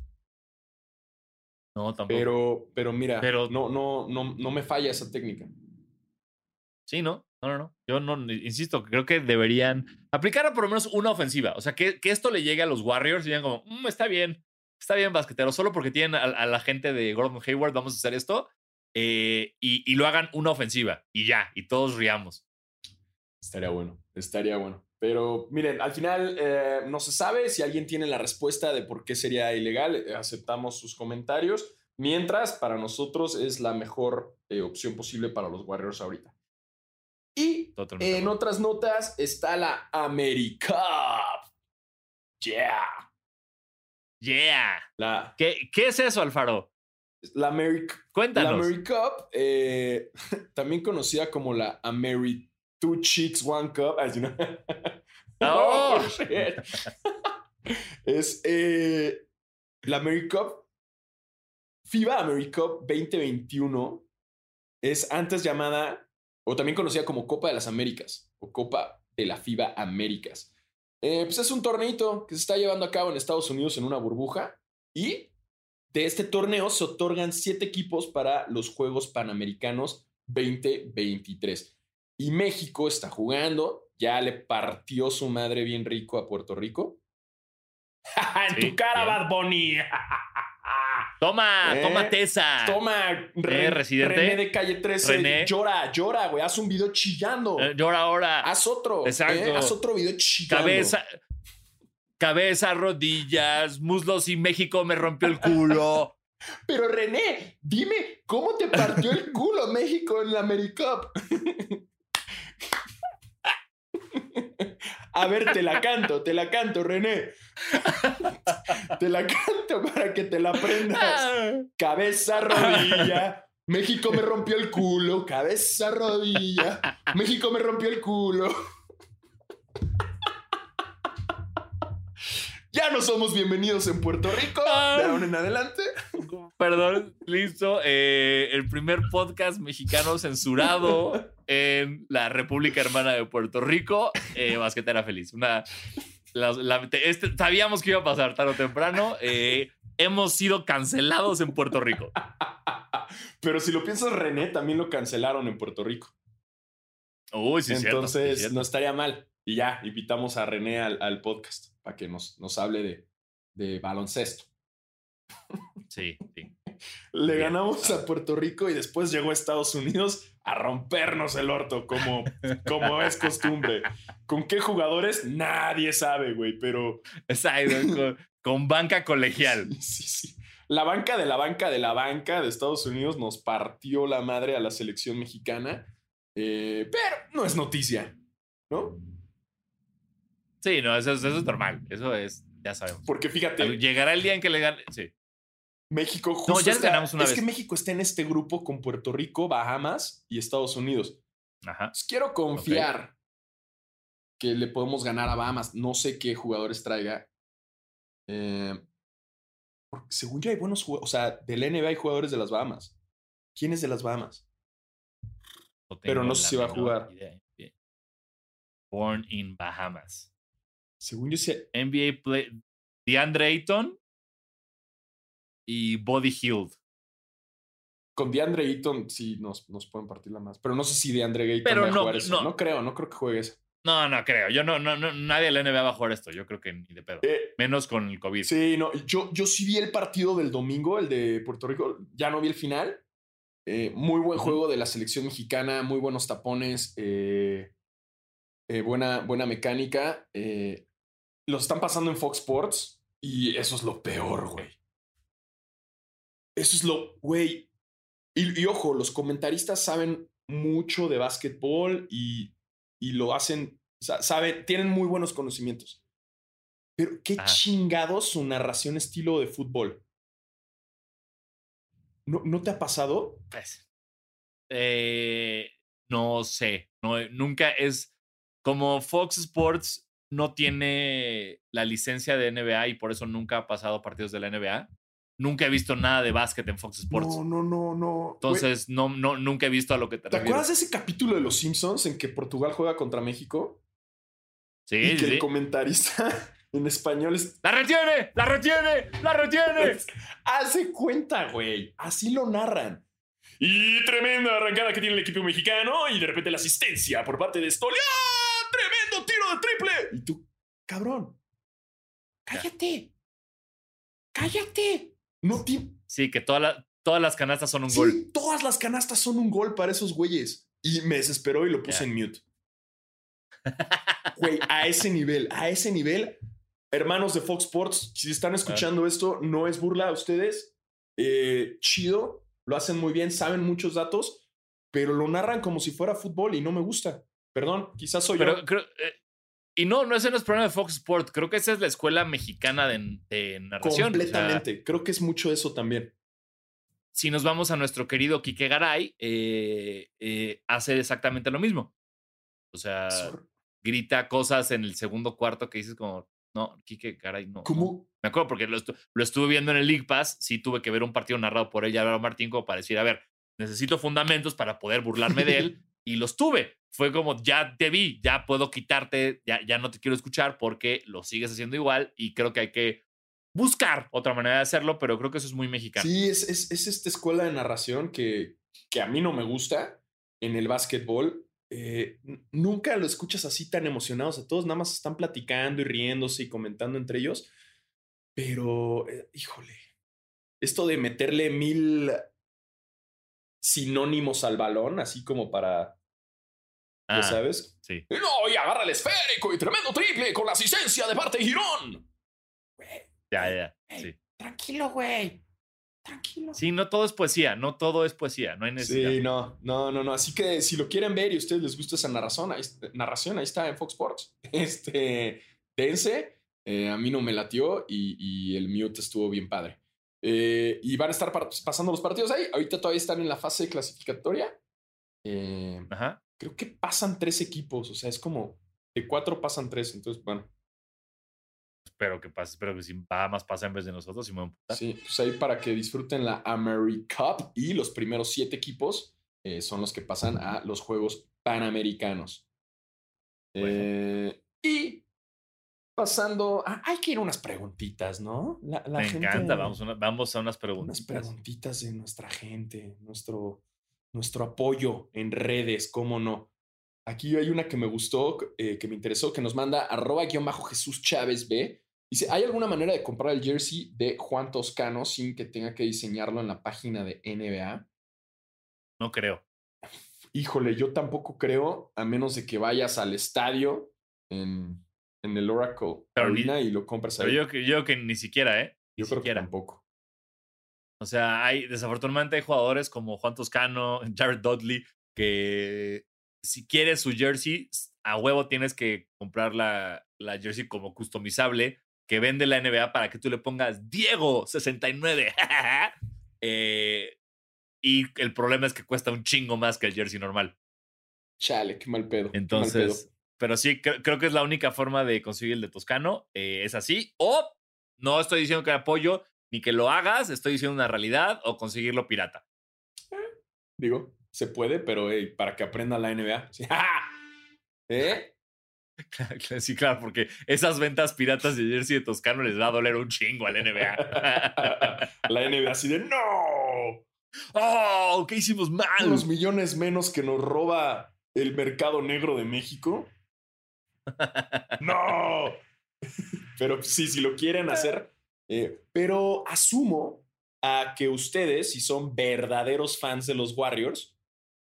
No, tampoco. Pero, pero mira, pero, no, no, no, no me falla esa técnica. Sí, ¿no? No, no, no. Yo no, insisto, creo que deberían aplicar por lo menos una ofensiva. O sea, que, que esto le llegue a los Warriors y digan como, mm, está bien, está bien, basquetero, solo porque tienen a, la gente de Gordon Hayward, vamos a hacer esto. Eh, y, y, lo hagan una ofensiva y ya, y todos riamos. Estaría bueno, estaría bueno. Pero miren, al final eh, no se sabe si alguien tiene la respuesta de por qué sería ilegal. Eh, aceptamos sus comentarios. Mientras, para nosotros es la mejor eh, opción posible para los Warriors ahorita. Y en otras notas está la AmeriCup. Yeah. Yeah. La, ¿Qué, ¿Qué es eso, Alfaro? La America, Cuéntanos. La AmeriCup, [laughs] también conocida como la Ameri Two Chicks, One Cup. [laughs] Oh, [laughs] es eh, la AmeriCup. FIBA AmeriCup 2021 es antes llamada, o también conocida como Copa de las Américas, o Copa de la FIBA Américas. Eh, pues es un torneito que se está llevando a cabo en Estados Unidos en una burbuja y de este torneo se otorgan siete equipos para los Juegos Panamericanos 2023. Y México está jugando, ya le partió su madre bien rico a Puerto Rico. [laughs] en tu cara, Bad Bunny. [laughs] Toma, eh, toma Tesa. Toma, eh, residente. René de calle 13. René. Llora, llora, güey. Haz un video chillando. Eh, llora ahora. Haz otro. Exacto. Haz otro video chillando. Cabeza. Cabeza, rodillas, muslos y México me rompió el culo. [laughs] Pero René, dime, ¿cómo te partió el culo México en la AmeriCup? A ver, te la canto, te la canto, René. Te la canto para que te la aprendas. Cabeza, rodilla. México me rompió el culo. Cabeza, rodilla. México me rompió el culo. Ya no somos bienvenidos en Puerto Rico. De ahora en adelante. Perdón, listo. Eh, el primer podcast mexicano censurado en la República Hermana de Puerto Rico, eh, Basquetera Feliz. Una, la- la- te- este- sabíamos que iba a pasar tarde o temprano. eh, hemos sido cancelados en Puerto Rico. Pero si lo piensas, René también lo cancelaron en Puerto Rico. Uy, sí, es cierto, Entonces, sí, cierto. no estaría mal. Y ya, invitamos a René al, al podcast que nos, nos hable de, de baloncesto. Sí, sí. Le Bien. ganamos a Puerto Rico y después llegó a Estados Unidos a rompernos el orto, como, como es costumbre. ¿Con qué jugadores? Nadie sabe, güey, pero [laughs] Exacto, con, con banca colegial. Sí, sí, sí. La banca de la banca de la banca de Estados Unidos nos partió la madre a la selección mexicana, eh, pero no es noticia, ¿no? Sí, no, eso, es- eso es normal. Eso es, ya sabemos. Porque fíjate, Llegará el día en que le gane. Sí. México justo No, ya está- ganamos una es vez. que México está en este grupo con Puerto Rico, Bahamas y Estados Unidos. Ajá. Pues quiero confiar que le podemos ganar a Bahamas. No sé qué jugadores traiga. Eh, porque según yo hay buenos jugadores. O sea, del NBA hay jugadores de las Bahamas. ¿Quién es de las Bahamas? No Pero no sé si va a jugar. idea. Born in Bahamas. Según yo sí. NBA play. DeAndre Ayton y Body Hield. Con DeAndre Ayton sí nos, nos pueden partir la más. Pero no sé si DeAndre Ayton Pero va a no, jugar eso. no. No. creo, no creo que juegue eso. No, no creo. Yo no, no, no, nadie de la NBA va a jugar esto. Yo creo que ni de pedo. Eh, Menos con el COVID. sí, no. Yo, yo sí vi el partido del domingo, el de Puerto Rico. Ya no vi el final. Eh, muy buen juego de la selección mexicana, muy buenos tapones, eh, buena, buena mecánica. Los están pasando en Fox Sports y eso es lo peor, güey. Eso es lo, güey. Y, y ojo, los comentaristas saben mucho de básquetbol y, y lo hacen, sa- saben, tienen muy buenos conocimientos. Pero qué Ajá. chingados su narración estilo de fútbol. ¿No, ¿No te ha pasado? Pues, eh, no sé. No, nunca es. Como Fox Sports no tiene la licencia de NBA y por eso nunca ha pasado partidos de la NBA. Nunca he visto nada de básquet en Fox Sports. No, no, no, no. Entonces, no, no, nunca he visto a lo que te, ¿Te refieres. acuerdas de ese capítulo de Los Simpsons en que Portugal juega contra México? Sí, y que sí, el comentarista [laughs] en español es- ¡La retiene! ¡La retiene! ¡La retiene! hace cuenta, güey. Así lo narran. Y tremenda arrancada que tiene el equipo mexicano y de repente la asistencia por parte de Stoli. ¡Ah! ¡Tremendo de triple! Y tú, cabrón, cállate. Cállate. No ti- Sí, que toda la- todas las canastas son un Sí, gol. todas las canastas son un gol para esos güeyes. Y me desesperó y lo puse en mute. [laughs] Güey, a ese nivel, a ese nivel, hermanos de Fox Sports, si están escuchando esto, no es burla a ustedes. Eh, chido, lo hacen muy bien, saben muchos datos, pero lo narran como si fuera fútbol y no me gusta. Perdón, quizás soy Pero yo. creo. eh, y no, no ese no es problema de Fox Sports. Creo que esa es la escuela mexicana de, de narración. O sea, Completamente. Creo que es mucho eso también. si nos vamos a nuestro querido Quique Garay, eh, eh, hace exactamente lo mismo. O sea, Sor- grita cosas en el segundo cuarto que dices como, no, Quique Garay, no. no". ¿Cómo? Me acuerdo porque lo, estu- lo estuve viendo en el League Pass, sí tuve que ver un partido narrado por él Álvaro Martín como para decir, a ver, necesito fundamentos para poder burlarme de él [laughs] y los tuve. Fue como, ya te vi, ya puedo quitarte, ya, ya no te quiero escuchar porque lo sigues haciendo igual y creo que hay que buscar otra manera de hacerlo, pero creo que eso es muy mexicano. Sí, es, es, es esta escuela de narración que, que a mí no me gusta en el básquetbol. Eh, nunca lo escuchas así tan emocionados a todos, nada más están platicando y riéndose y comentando entre ellos. Pero, eh, híjole, esto de meterle mil sinónimos al balón, así como para, ya Ah, sabes. sí. No, y agarra el esférico y tremendo triple con la asistencia de parte de Girón. Güey, Ya, ya, sí. tranquilo, güey. Tranquilo. Sí, no todo es poesía, no todo es poesía, no hay necesidad. Sí, no, no, no, no. Así que si lo quieren ver y a ustedes les gusta esa narración, ahí, narración, ahí está en Fox Sports. [laughs] Este, dense. Eh, a mí no me latió y, y el mute estuvo bien padre. Eh, y van a estar pasando los partidos ahí. Ahorita todavía están en la fase clasificatoria. Eh, Ajá. Creo que pasan tres equipos. O sea, es como de cuatro pasan tres. Entonces, bueno. espero que pase, espero que si Bahamas pasa en vez de nosotros, y me voy a Sí, pues ahí para que disfruten la AmeriCup y los primeros siete equipos eh, son los que pasan a los Juegos Panamericanos. Eh, y pasando, hay que ir a unas preguntitas, ¿no? La, Me encanta, vamos, vamos a unas preguntitas. Unas preguntitas de nuestra gente, nuestro, nuestro apoyo en redes, cómo no. Aquí hay una que me gustó, eh, que me interesó, que nos manda arroba guion bajo Jesús Chávez B. Dice, ¿hay alguna manera de comprar el jersey de Juan Toscano sin que tenga que diseñarlo en la página de NBA? No creo. Híjole, yo tampoco creo, a menos de que vayas al estadio en, en el Oracle Arena y lo compras ahí. Pero yo, yo que ni siquiera, ¿eh? yo creo que tampoco. O sea, hay, desafortunadamente hay jugadores como Juan Toscano, [laughs] Jared Dudley, que si quieres su jersey, a huevo tienes que comprar la, la jersey como customizable que vende la NBA para que tú le pongas Diego 69. [laughs] eh, y el problema es que cuesta un chingo más que el jersey normal. Chale, qué mal pedo. Entonces, pero sí, creo que es la única forma de conseguir el de Toscano. Eh, es así. O no estoy diciendo que apoyo ni que lo hagas, estoy diciendo una realidad o conseguirlo pirata. digo, se puede, pero para que aprenda la NBA. [laughs] ¿Eh? [laughs] Sí, claro, porque esas ventas piratas de jersey de Toscano les va a doler un chingo a la NBA. [laughs] la NBA así de ¡No! ¡Oh! ¿Qué hicimos mal? Los millones menos que nos roba el mercado negro de México. ¡No! Pero sí, si lo quieren hacer. Eh, pero asumo a que ustedes, si son verdaderos fans de los Warriors,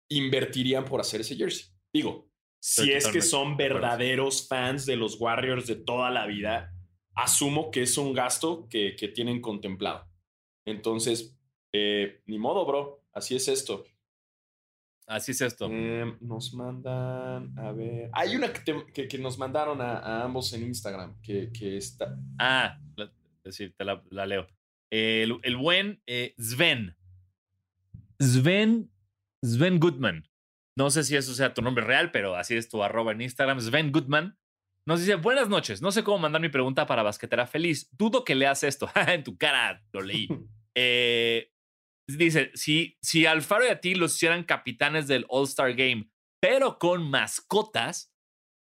invertirían por hacer ese jersey. Digo, si es que son verdaderos fans de los Warriors de toda la vida, asumo que es un gasto que, que tienen contemplado. Entonces, eh, ni modo, bro. Así es esto. Así es esto. Em, nos mandan, a ver. Hay una que, que, nos mandaron a, ambos en Instagram, que, que está. Ah, decir, te la, leo. El, el buen eh, Sven. Sven. Sven Goodman. No sé si eso sea tu nombre real, pero así es tu arroba en Instagram. Sven Goodman. Nos dice, buenas noches. No sé cómo mandar mi pregunta para Basquetera Feliz. Dudo que leas esto. [laughs] en tu cara lo leí. [laughs] eh, Dice, si, si Alfaro y a ti los hicieran capitanes del All-Star Game, pero con mascotas,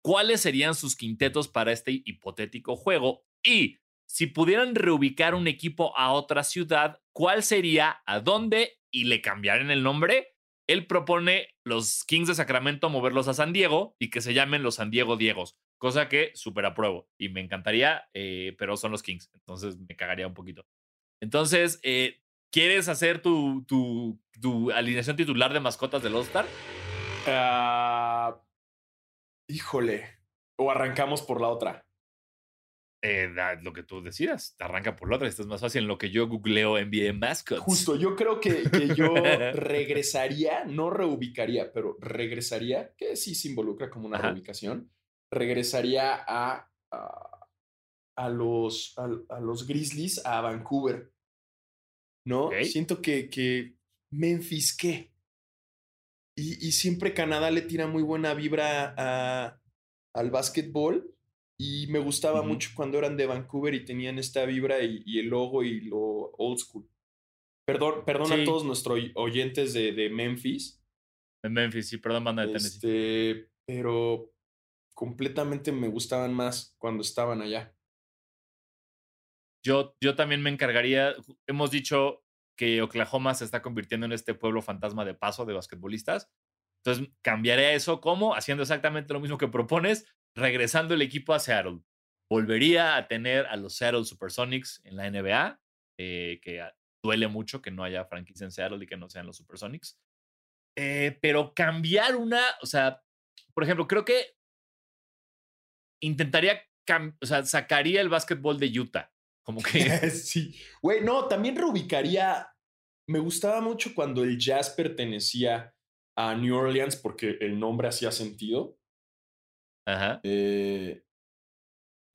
¿cuáles serían sus quintetos para este hipotético juego? Y si pudieran reubicar un equipo a otra ciudad, ¿cuál sería, a dónde y le cambiaran el nombre? Él propone los Kings de Sacramento moverlos a San Diego y que se llamen los San Diego Diegos, cosa que súper apruebo y me encantaría, eh, pero son los Kings, entonces me cagaría un poquito. Entonces, eh, ¿Quieres hacer tu, tu, tu alineación titular de mascotas del All-Star? Ah, híjole. O arrancamos por la otra. Eh, lo que tú decidas. Arranca por la otra. Esto es más fácil en lo que yo googleo NBA Mascots. Justo, yo creo que, que yo [laughs] regresaría, no reubicaría, pero regresaría, que sí se involucra como una reubicación, regresaría a, a, los, a los Grizzlies a Vancouver. ¿no? Siento que, que Memphis, ¿qué? Y, y, siempre Canadá le tira muy buena vibra a, al básquetbol y me gustaba mucho cuando eran de Vancouver y tenían esta vibra y, el logo y lo old school. Perdón, perdón a todos nuestros oyentes de, de Memphis. De Memphis, sí, perdón, banda de este, Pero completamente me gustaban más cuando estaban allá. Yo, yo también me encargaría, hemos dicho que Oklahoma se está convirtiendo en este pueblo fantasma de paso de basquetbolistas. Entonces, cambiaría eso como haciendo exactamente lo mismo que propones, regresando el equipo a Seattle. Volvería a tener a los Seattle Supersonics en la NBA, eh, que duele mucho que no haya franquicia en Seattle y que no sean los Supersonics. Eh, pero cambiar una, o sea, por ejemplo, creo que intentaría, o sea, sacaría el básquetbol de Utah. Como [laughs] que. sí. Güey, no, también reubicaría. Me gustaba mucho cuando el jazz pertenecía a New Orleans porque el nombre hacía sentido. Ajá. Eh,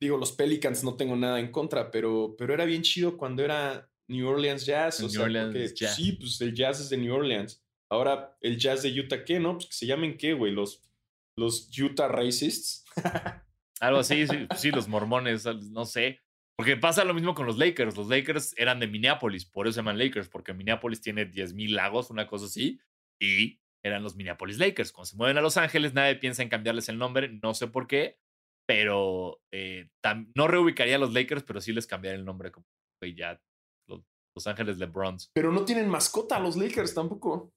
digo, los Pelicans no tengo nada en contra, pero, pero era bien chido cuando era New Orleans Jazz. New Orleans jazz. Sí, pues el jazz es de New Orleans. Ahora, el jazz de Utah, ¿qué? ¿No? Pues que se llamen qué, güey, los, los Utah Racists. [laughs] Algo así, sí, sí, los mormones, no sé. Porque pasa lo mismo con los Lakers. Los Lakers eran de Minneapolis, por eso se llaman Lakers, porque Minneapolis tiene 10.000 lagos, una cosa así, y eran los Minneapolis Lakers. Cuando se mueven a Los Ángeles, nadie piensa en cambiarles el nombre, no sé por qué, pero eh, no reubicaría a los Lakers, pero sí les cambiaría el nombre como ya los, los Ángeles LeBrons. Pero no tienen mascota los Lakers tampoco.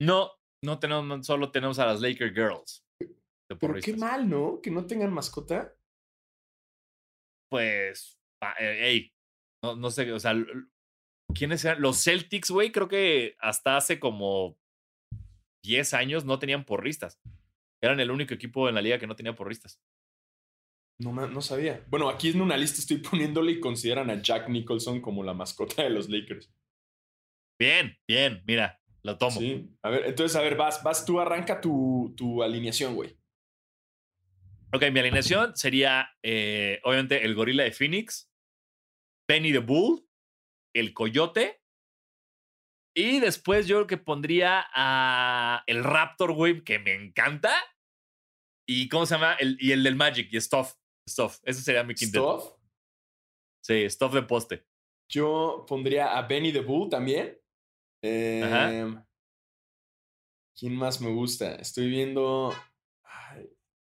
No, no tenemos, solo tenemos a las Laker Girls. Pero qué mal, ¿no? Que no tengan mascota. Pues, hey, no, no sé, o sea, ¿quiénes eran? Los Celtics, güey, creo que hasta hace como 10 años no tenían porristas. Eran el único equipo en la liga que no tenía porristas. No, no sabía. Bueno, aquí en una lista estoy [laughs] poniéndole y consideran a Jack Nicholson como la mascota de los Lakers. Bien, bien, mira, lo tomo. Sí, a ver, entonces, a ver, vas, vas, tú arranca tu, tu alineación, güey. Ok, mi alineación sería, eh, obviamente, el gorila de Phoenix, Penny the Bull, el coyote, y después yo creo que pondría a el Raptor, güey, que me encanta. ¿Y cómo se llama? El, y el del Magic, y Stuff. Stuff. Ese sería mi quinteto. ¿Stuff? Sí, Stuff de poste. Yo pondría a Benny the Bull también. Em, ¿Quién más me gusta? Estoy viendo.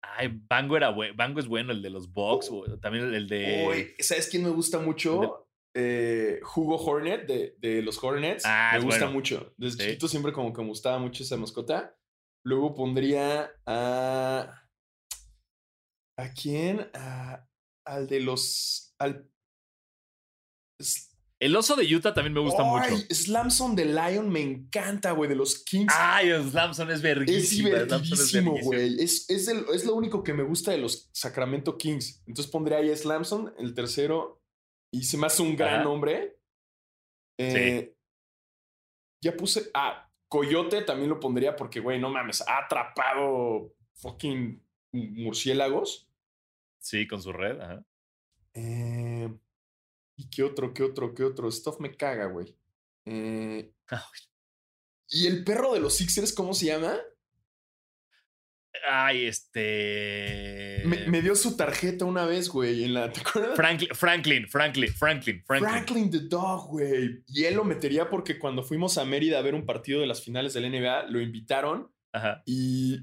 Ay, Bango era bueno. Bango es bueno, el de los Bucks. también el de. ¿Sabes quién me gusta mucho? Eh, Hugo Hornet de, de, los Hornets. Ah, me gusta mucho. Desde chiquito siempre como que me gustaba mucho esa mascota. Luego pondría a. ¿A quién? al de los. Al, el oso de Utah también me gusta mucho. Slamson de Lion me encanta, güey, de los Kings. Ay, Slamson es verguísimo. Es verguísimo, güey. Es, es, es, lo único que me gusta de los Sacramento Kings. Entonces pondría ahí a Slamson, el tercero, y se me hace un gran nombre. Eh, ya puse. Ah, Coyote también lo pondría porque, güey, no mames, ha atrapado fucking murciélagos. Sí, con su red, ajá. Eh, ¿Y qué otro, qué otro, qué otro? Stuff me caga, güey. Eh, [laughs] ¿Y el perro de los Sixers, cómo se llama? Ay, este. Me, dio su tarjeta una vez, güey. En la, ¿Te acuerdas? Franklin, Franklin, Franklin, Franklin, Franklin. the Dog, güey. Y él lo metería porque cuando fuimos a Mérida a ver un partido de las finales del NBA, lo invitaron. Ajá. Y,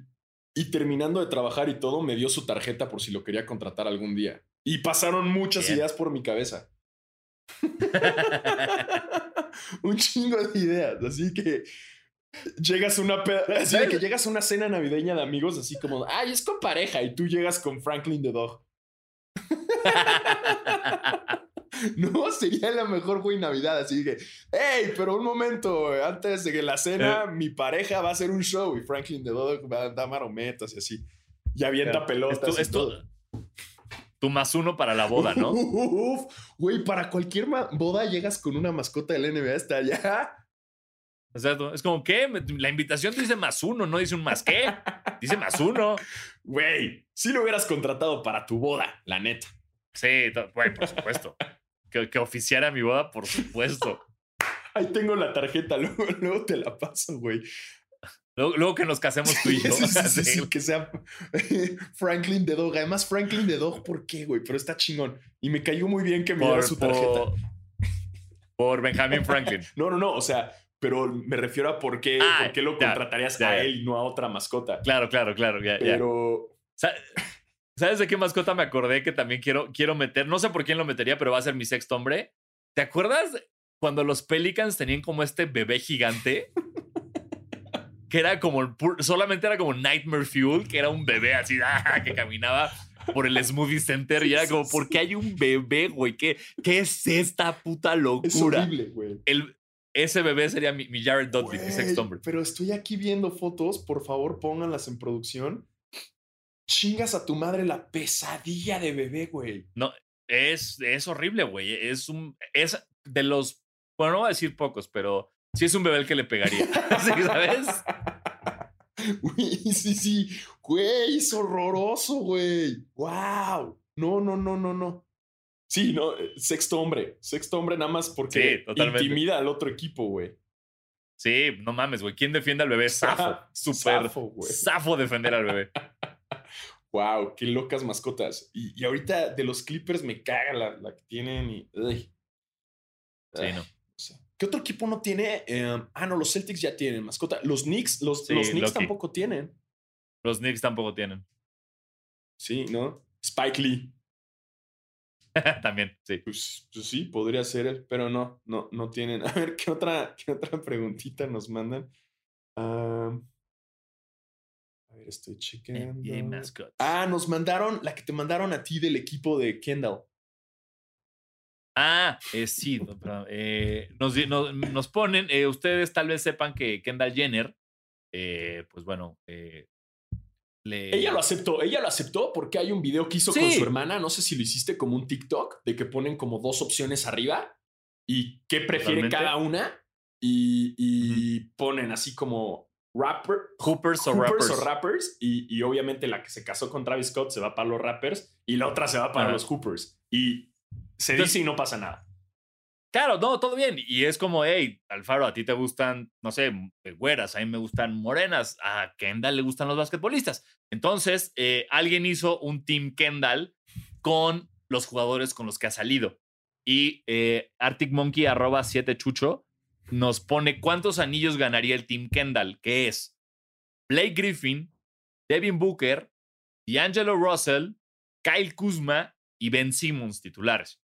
y terminando de trabajar y todo, me dio su tarjeta por si lo quería contratar algún día. Y pasaron muchas ideas por mi cabeza. [laughs] [laughs] un chingo de ideas. Así que llegas a una [laughs] así que llegas a una cena navideña de amigos, así como, ay, es con pareja, y tú llegas con Franklin the Dog. [laughs] no, sería la mejor güey Navidad. Así que, hey, pero un momento, antes de que la cena, eh. mi pareja va a hacer un show y Franklin the Dog va a dar marometas y así. Y avienta pelotas. Esto, tu más uno para la boda, ¿no? [laughs] güey, para cualquier boda llegas con una mascota del NBA hasta allá. Exacto. Es como que la invitación dice más uno, no dice un más qué. Dice más uno. Güey, si lo hubieras contratado para tu boda, la neta. Sí, güey, por supuesto. que, que, oficiara mi boda, por supuesto. Ahí tengo la tarjeta, [laughs] luego, luego te la paso, güey. Luego, que nos casemos tú y yo. [laughs] Sí, que sea [laughs] Franklin de Dog. Además, Franklin de Dog, ¿por qué, güey? Pero está chingón. Y me cayó muy bien que me diera su tarjeta. Por, Benjamin Franklin. no, no, no. O sea, pero me refiero a por qué, ah, por qué lo contratarías a él y no a otra mascota. Claro, claro, claro. pero. ¿Sabes de qué mascota me acordé que también quiero, quiero meter? No sé por quién lo metería, pero va a ser mi sexto hombre. ¿Te acuerdas cuando los Pelicans tenían como este bebé gigante? [laughs] que era como, solamente era como Nightmare Fuel, que era un bebé así, [laughs] ah, que caminaba por el Smoothie Center y era como, ¿por qué hay un bebé, güey? ¿Qué, ¿Qué es esta puta locura? Es horrible, güey. El, ese bebé sería mi, Jared Dudley, mi sexto hombre. Pero estoy aquí viendo fotos, por favor pónganlas en producción. Chingas a tu madre la pesadilla de bebé, güey. No, es, es horrible, güey. Es un, es de los, bueno, no voy a decir pocos, pero sí es un bebé el que le pegaría. [laughs] ¿Sabes? sí, sí. Güey, es horroroso, güey. Wow. No, no, no, no, no. Sí, no, sexto hombre. Sexto hombre nada más porque intimida al otro equipo, güey. Sí, no mames, güey. ¿Quién defiende al bebé? Safo. Súper. Safo, defender al bebé. [laughs] Wow, qué locas mascotas. Y, y ahorita de los Clippers me caga la, la que tienen y. uy. Sí, no. sé. ¿Qué otro equipo no tiene? Eh, ah, no, los Celtics ya tienen mascota. Los Knicks, los, Sí, los Knicks Loki. tampoco tienen. Los Knicks tampoco tienen. Sí, ¿no? Spike Lee. [laughs] También, sí. Pues, pues sí, podría ser él, pero no, no, no tienen. [laughs] A ver, ¿qué otra, qué otra preguntita nos mandan? Ah, a ver, estoy NBA chequeando. mascots. Ah, nos mandaron la que te mandaron a ti del equipo de Kendall. Ah, eh, sí, no, perdón, eh, nos, no- nos ponen, eh, ustedes tal vez sepan que Kendall Jenner, pues bueno, le... Ella lo aceptó, ella lo aceptó porque hay un video que hizo con su hermana, no sé si lo hiciste como un TikTok, de que ponen como dos opciones arriba y qué prefiere Totalmente. cada una y, y ponen así como rapper, Hoopers o rappers. o rappers y, y obviamente la que se casó con Travis Scott se va para los rappers y la otra se va para los Hoopers y se Entonces- dice y no pasa nada. Claro, no, todo bien. Y es como, hey, Alfaro, a ti te gustan, no sé, eh, güeras, a mí me gustan morenas, a Kendall le gustan los basquetbolistas. Entonces, eh, alguien hizo un Team Kendall con los jugadores con los que ha salido. Y eh, Arctic Monkey, arroba 7 chucho, nos pone cuántos anillos ganaría el Team Kendall, que es Blake Griffin, Devin Booker, D'Angelo Russell, Kyle Kuzma y Ben Simmons titulares.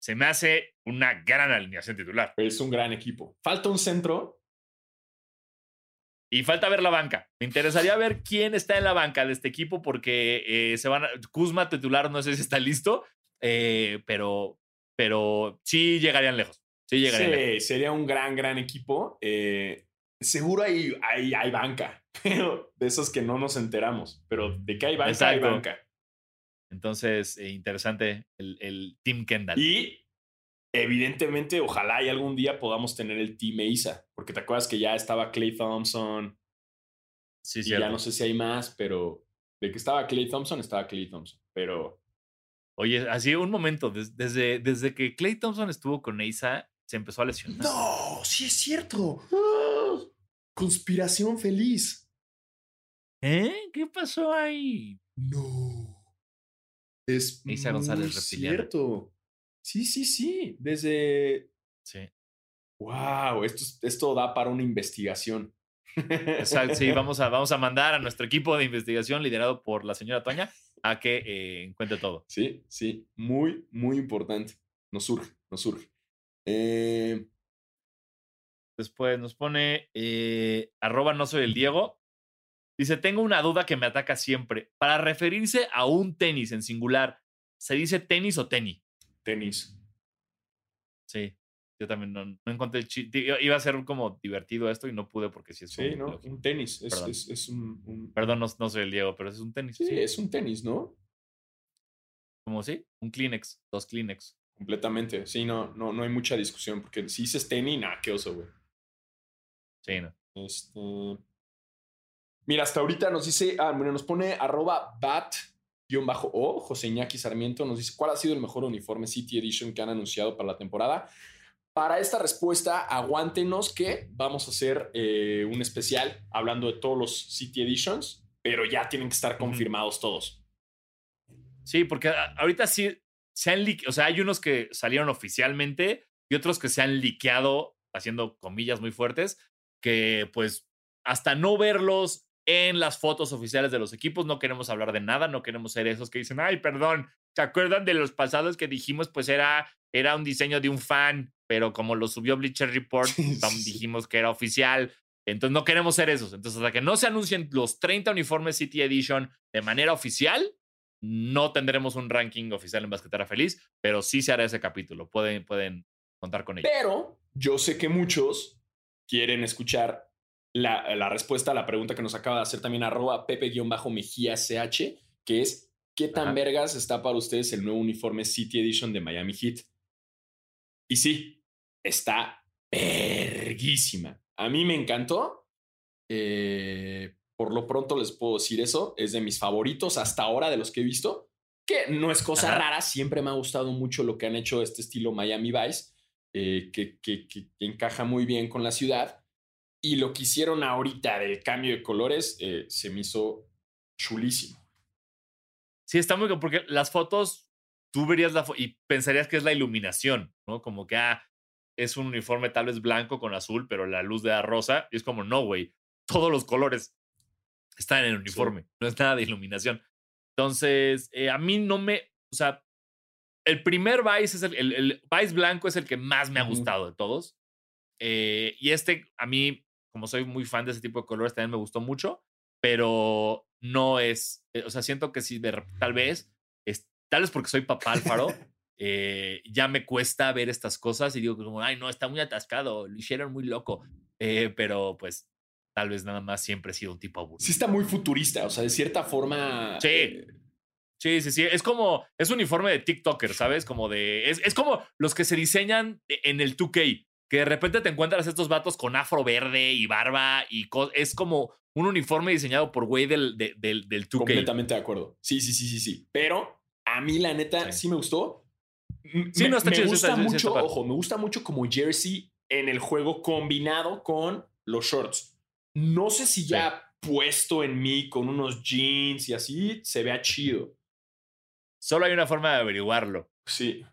Se me hace una gran alineación titular. Es un gran equipo. Falta un centro. Y falta ver la banca. Me interesaría ver quién está en la banca de este equipo porque eh, se van a, Kuzma titular no sé si está listo, eh, pero, pero sí llegarían lejos. Sí llegarían lejos. Sería un gran, gran equipo. Eh, seguro hay, hay, hay banca, [laughs] pero de esos que no nos enteramos. Pero de que hay banca, hay Exacto. banca. Entonces, eh, interesante el, el Team Kendall. Y evidentemente, ojalá y algún día podamos tener el Team Isa, porque te acuerdas que ya estaba Clay Thompson sí, y cierto. ya no sé si hay más, pero de que estaba Clay Thompson, estaba Clay Thompson. Pero Oye, así un momento, des- desde, desde que Clay Thompson estuvo con Neisa, se empezó a lesionar. no, sí es cierto. ¡Ah! Conspiración feliz. ¿Eh? ¿Qué pasó ahí? No. Es Isa González reptiliana. cierto. Sí, sí, sí. Desde. Sí. Wow, esto, es- esto da para una investigación. Exacto, sí, [laughs] vamos a, vamos a mandar a nuestro equipo de investigación liderado por la señora Toña a que eh, encuentre todo. Sí, sí. Muy, muy importante. Nos surge, nos surge. Eh, Después nos pone eh, arroba no soy el Diego. Dice, tengo una duda que me ataca siempre. Para referirse a un tenis en singular, ¿se dice tenis o tenis? tenis. Sí, yo también no, no encontré el chiste. Iba a ser como divertido esto y no pude porque sí es Sí, como- ¿no? Un tenis. Es, Perdón. es, es un, un- Perdón, no, no soy el Diego, pero es un tenis. Sí, Sí, es un tenis, ¿no? como sí, un Kleenex, dos Kleenex. Completamente. Sí, no, no, no hay mucha discusión. Porque si dices tenis, nada, qué oso, güey. Sí, no. Este. Mira, hasta ahorita nos dice, ah, bueno, nos pone arroba bat-o, José Iñaki Sarmiento, nos dice, ¿cuál ha sido el mejor uniforme City Edition que han anunciado para la temporada? Para esta respuesta, aguántenos que vamos a hacer eh, un especial hablando de todos los City Editions, pero ya tienen que estar confirmados todos. Sí, porque ahorita sí se han o sea, hay unos que salieron oficialmente y otros que se han liqueado, haciendo comillas muy fuertes, que pues hasta no verlos en las fotos oficiales de los equipos, no queremos hablar de nada, no queremos ser esos que dicen, ay, perdón, ¿se acuerdan de los pasados que dijimos? Pues era, era un diseño de un fan, pero como lo subió Bleacher [laughs] Report, dijimos que era oficial. Entonces no queremos ser esos. Entonces hasta que no se anuncien los 30 uniformes City Edition de manera oficial, no tendremos un ranking oficial en Basquetera Feliz, pero sí se hará ese capítulo. Pueden, pueden contar con ello. Pero yo sé que muchos quieren escuchar la, la respuesta a la pregunta que nos acaba de hacer también arroba pepe-mejía ch, que es ¿qué tan Ajá. vergas está para ustedes el nuevo uniforme City Edition de Miami Heat? Y sí, está verguísima. A mí me encantó. Eh, por lo pronto les puedo decir eso. Es de mis favoritos hasta ahora de los que he visto. Que no es cosa Ajá. rara. Siempre me ha gustado mucho lo que han hecho este estilo Miami Vice. eh, que, que- que- que encaja muy bien con la ciudad. Y lo que hicieron ahorita del cambio de colores eh, se me hizo chulísimo. Sí, está muy. Porque las fotos, tú verías la foto y pensarías que es la iluminación, ¿no? Como que, ah, es un uniforme tal vez blanco con azul, pero la luz de la rosa. Y es como, no, güey. Todos los colores están en el uniforme. No es nada de iluminación. Entonces, eh, a mí no me. O sea, el primer Vice es el, el, Vice blanco es el que más me ha gustado de todos. Eh, y este, a mí, como soy muy fan de ese tipo de colores, también me gustó mucho, pero no es, eh, o sea, siento que si de, tal vez, es, tal vez porque soy papá Alfaro, [laughs] eh, ya me cuesta ver estas cosas y digo como, ay, no, está muy atascado, lo hicieron muy loco, pero pues tal vez nada más siempre he sido un tipo aburrido. Sí está muy futurista, o sea, de cierta forma... Sí. Sí, sí, sí. Es como, es uniforme de TikToker, ¿sabes? Como de, es, es como los que se diseñan en el 2K, que de repente te encuentras estos vatos con afro verde y barba y es como un uniforme diseñado por güey del, del, del 2K. Completamente de acuerdo. Sí, sí, sí, sí, sí. Pero a mí la neta sí, me gustó. Sí, me, no está Me gusta mucho, ojo, me gusta mucho como jersey en el juego combinado con los shorts. No sé si ya puesto en mí con unos jeans y así se vea chido. Solo hay una forma de averiguarlo. Sí.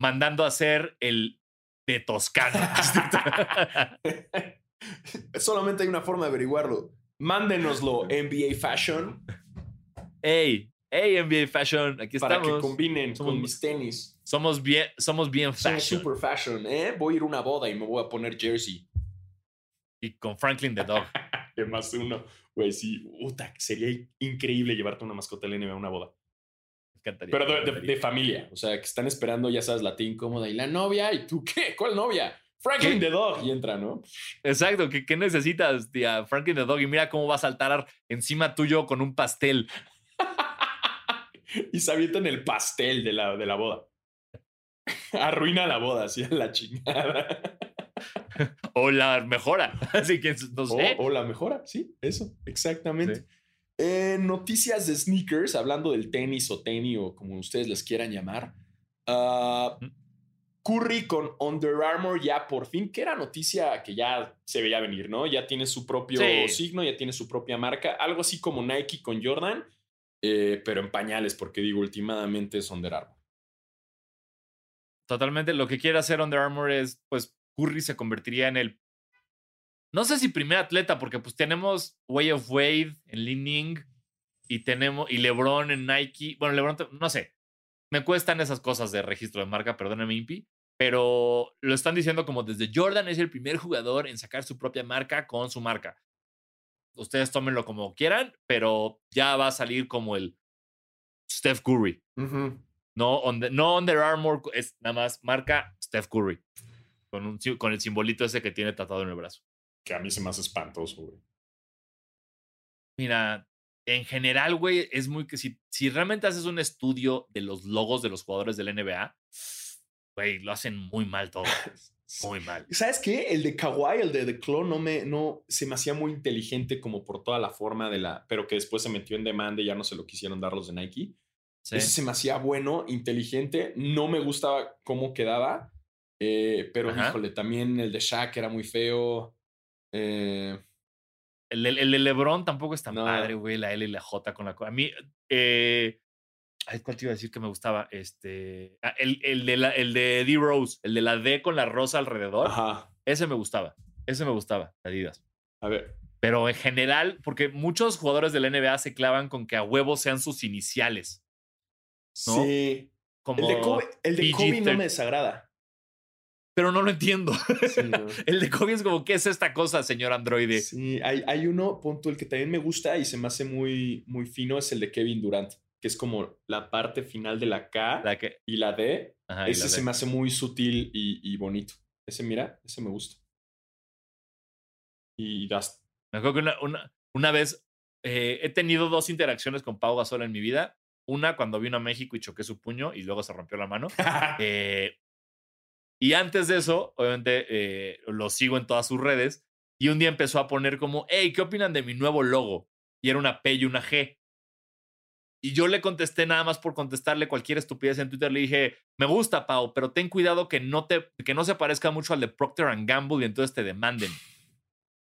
Mandando a hacer el de Toscana. [laughs] Solamente hay una forma de averiguarlo. Mándenoslo [laughs] NBA Fashion. Hey, hey NBA Fashion, aquí para estamos. que combinen con mis tenis. Somos bien, somos bien fashion. Somos super fashion, ¿eh? Voy a ir a una boda y me voy a poner jersey. Y con Franklin the Dog. [laughs] de más uno. Güey, sí, puta, sería increíble llevarte una mascota del NBA a una boda. Pero de, de, familia, o sea, que están esperando, ya sabes, la tía incómoda y la novia, ¿y tú qué? ¿Cuál novia? Franklin the Dog y entra, ¿no? Exacto, ¿qué, qué necesitas, tía? Franklin the Dog y mira cómo va a saltar encima tuyo con un pastel. [laughs] y se avienta en el pastel de la, de la boda. [laughs] Arruina la boda, así a la chingada. [laughs] o la mejora, así que no sé. O, o la mejora, sí, eso, exactamente. Sí. Eh, noticias de sneakers, hablando del tenis o tenis o como ustedes les quieran llamar. Uh, Curry con Under Armour ya por fin, que era noticia que ya se veía venir, ¿no? Ya tiene su propio sí. signo, ya tiene su propia marca, algo así como Nike con Jordan, eh, pero en pañales, porque digo, últimamente es Under Armour. Totalmente, lo que quiere hacer Under Armour es, pues, Curry se convertiría en el no sé si primer atleta, porque pues tenemos Way of Wade en Leaning y tenemos, y LeBron en Nike. Bueno, LeBron, no sé. Me cuestan esas cosas de registro de marca, perdóname, Impi. Pero lo están diciendo como desde Jordan es el primer jugador en sacar su propia marca con su marca. Ustedes tómenlo como quieran, pero ya va a salir como el Steph Curry. Uh -huh. No, on the, no Under Armour, es nada más marca Steph Curry. Con, un, con el simbolito ese que tiene tatuado en el brazo que a mí se me hace espantoso, güey. Mira, en general, güey, es muy que si, si realmente haces un estudio de los logos de los jugadores del NBA, güey, lo hacen muy mal todo. [laughs] Muy mal. ¿Sabes qué? El de Kawhi, el de The Claw, no me, no, se me hacía muy inteligente como por toda la forma de la, pero que después se metió en demanda y ya no se lo quisieron dar los de Nike. Sí. Ese se me hacía bueno, inteligente, no me gustaba cómo quedaba, eh, pero Ajá. híjole, también el de Shaq era muy feo. Eh, el, de, el, de, LeBron tampoco es tan no. padre, güey. La L y la J con la. A mí. Eh, ¿Cuál te iba a decir que me gustaba? Este. Ah, el, el, de la, el de D Rose, el de la D con la rosa alrededor. Ajá. Ese me gustaba. Ese me gustaba, Adidas. A ver. Pero en general, porque muchos jugadores de la NBA se clavan con que a huevos sean sus iniciales. ¿no? Sí. Como el de Kobe, el de Kobe no me desagrada pero no lo entiendo. Sí, [laughs] no. el de Kobe es como, ¿qué es esta cosa, señor androide? Sí, hay, hay uno, punto, el que también me gusta y se me hace muy, muy fino, es el de Kevin Durant, que es como la parte final de la K la que... y la D. Ajá, ese la se me hace muy sutil y, y, bonito. Ese, mira, ese me gusta. Y das. Me acuerdo que una, una, una vez eh, he tenido dos interacciones con Pau Gasol en mi vida. Una cuando vino a México y choqué su puño y luego se rompió la mano. [laughs] eh, y antes de eso, obviamente, eh, lo sigo en todas sus redes. Y un día empezó a poner como, hey, ¿qué opinan de mi nuevo logo? Y era una P y una G. Y yo le contesté nada más por contestarle cualquier estupidez en Twitter. Le dije, me gusta, Pau, pero ten cuidado que no, te, que no se parezca mucho al de Procter Gamble y entonces te demanden.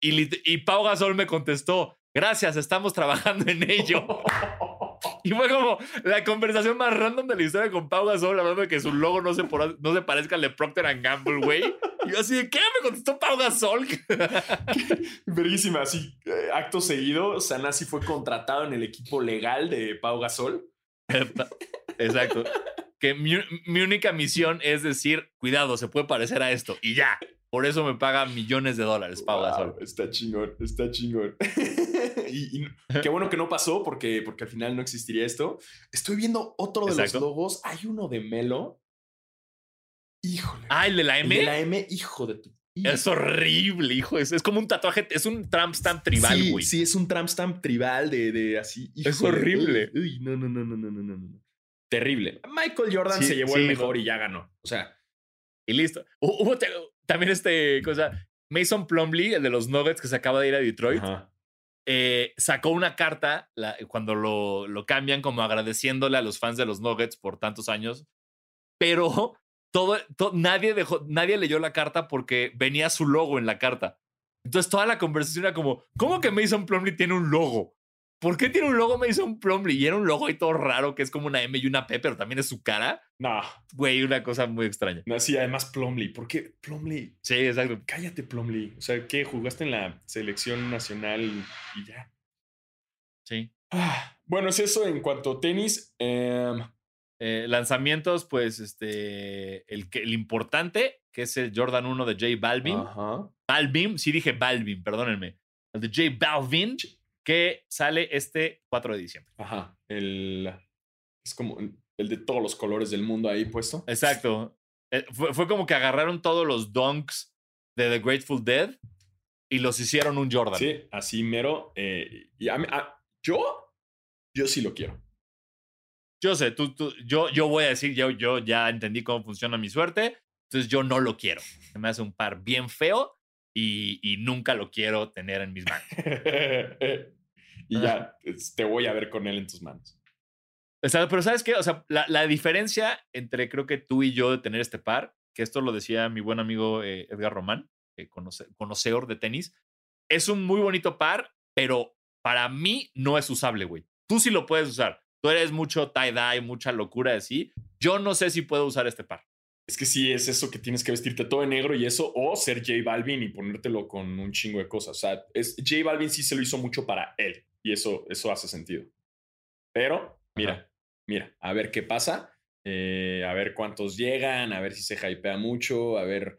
Y, y Pau Gasol me contestó, gracias, estamos trabajando en [laughs] ello. Y fue como la conversación más random de la historia con Pau Gasol, hablando de que su logo no se, por- no se parezca al de Procter Gamble, güey. Y yo así de, ¿qué? Me contestó Pau Gasol. [laughs] Verguísima, así. eh, acto seguido, Sanasi fue contratado en el equipo legal de Pau Gasol. Exacto. Que mi, mi única misión es decir, cuidado, se puede parecer a esto. Y ya. Por eso me paga millones de dólares, Pau wow, Gasol. Está chingón, está chingón. [laughs] y, qué bueno que no pasó porque, porque al final no existiría esto. Estoy viendo otro de los logos. Hay uno de Melo. Híjole. Ah, el de la M. El de la M, hijo de tu. Hijo. Es horrible, hijo. Es, es, como un tatuaje, es un tramp stamp tribal, güey. Sí, sí, es un tramp stamp tribal de, de así. Es horrible. Uy, no, no, no, no, no, no, no. Terrible. Michael Jordan se llevó el mejor y ya ganó. O sea. Y listo. Hubo, también este cosa. Mason Plumley, el de los Nuggets que se acaba de ir a Detroit, eh, sacó una carta la- cuando lo, lo cambian como agradeciéndole a los fans de los Nuggets por tantos años. Pero [laughs] todo, to- nadie, dejó, nadie leyó la carta porque venía su logo en la carta. Entonces toda la conversación era como, ¿cómo que Mason Plumley tiene un logo? ¿Por qué tiene un logo Mason Plumley? Y era un logo ahí todo raro que es como una M y una P, pero también es su cara. No, Güey, una cosa muy extraña. no, sí, además Plumlee. ¿Por qué Plumlee? Sí, exacto. Cállate, Plumlee. O sea, ¿qué? ¿Jugaste en la selección nacional y ya? Sí. Ah, bueno, es eso en cuanto a tenis. Em, Eh, lanzamientos, pues este, el importante, que es el Jordan 1 de J Balvin. ajá. Balvin, sí dije Balvin, perdónenme. El de J Balvin, que sale este 4 de diciembre. Ajá. El. Es como el de todos los colores del mundo ahí puesto. Exacto. Eh, fue, fue como que agarraron todos los donks de The Grateful Dead y los hicieron un Jordan. Sí, así mero. eh, y a mí- a- yo, yo sí lo quiero. Yo sé, tú, tú- yo, yo voy a decir, yo, yo ya entendí cómo funciona mi suerte, entonces yo no lo quiero. Se me hace un par bien feo y, y nunca lo quiero tener en mis manos. [laughs] y ya te voy a ver con él en tus manos. O sea, pero ¿sabes qué? O sea, la, la diferencia entre creo que tú y yo de tener este par, que esto lo decía mi buen amigo eh, Edgar Román, eh, conoce- conocedor de tenis, es un muy bonito par, pero para mí no es usable, güey. Tú sí lo puedes usar. Tú eres mucho tie-dye, mucha locura así. Yo no sé si puedo usar este par. Es que sí, es eso que tienes que vestirte todo de negro y eso, o ser J Balvin y ponértelo con un chingo de cosas. O sea, es, J Balvin sí se lo hizo mucho para él y eso, eso hace sentido. Pero, mira, Ajá. mira, a ver qué pasa, eh, a ver cuántos llegan, a ver si se hypea mucho, a ver,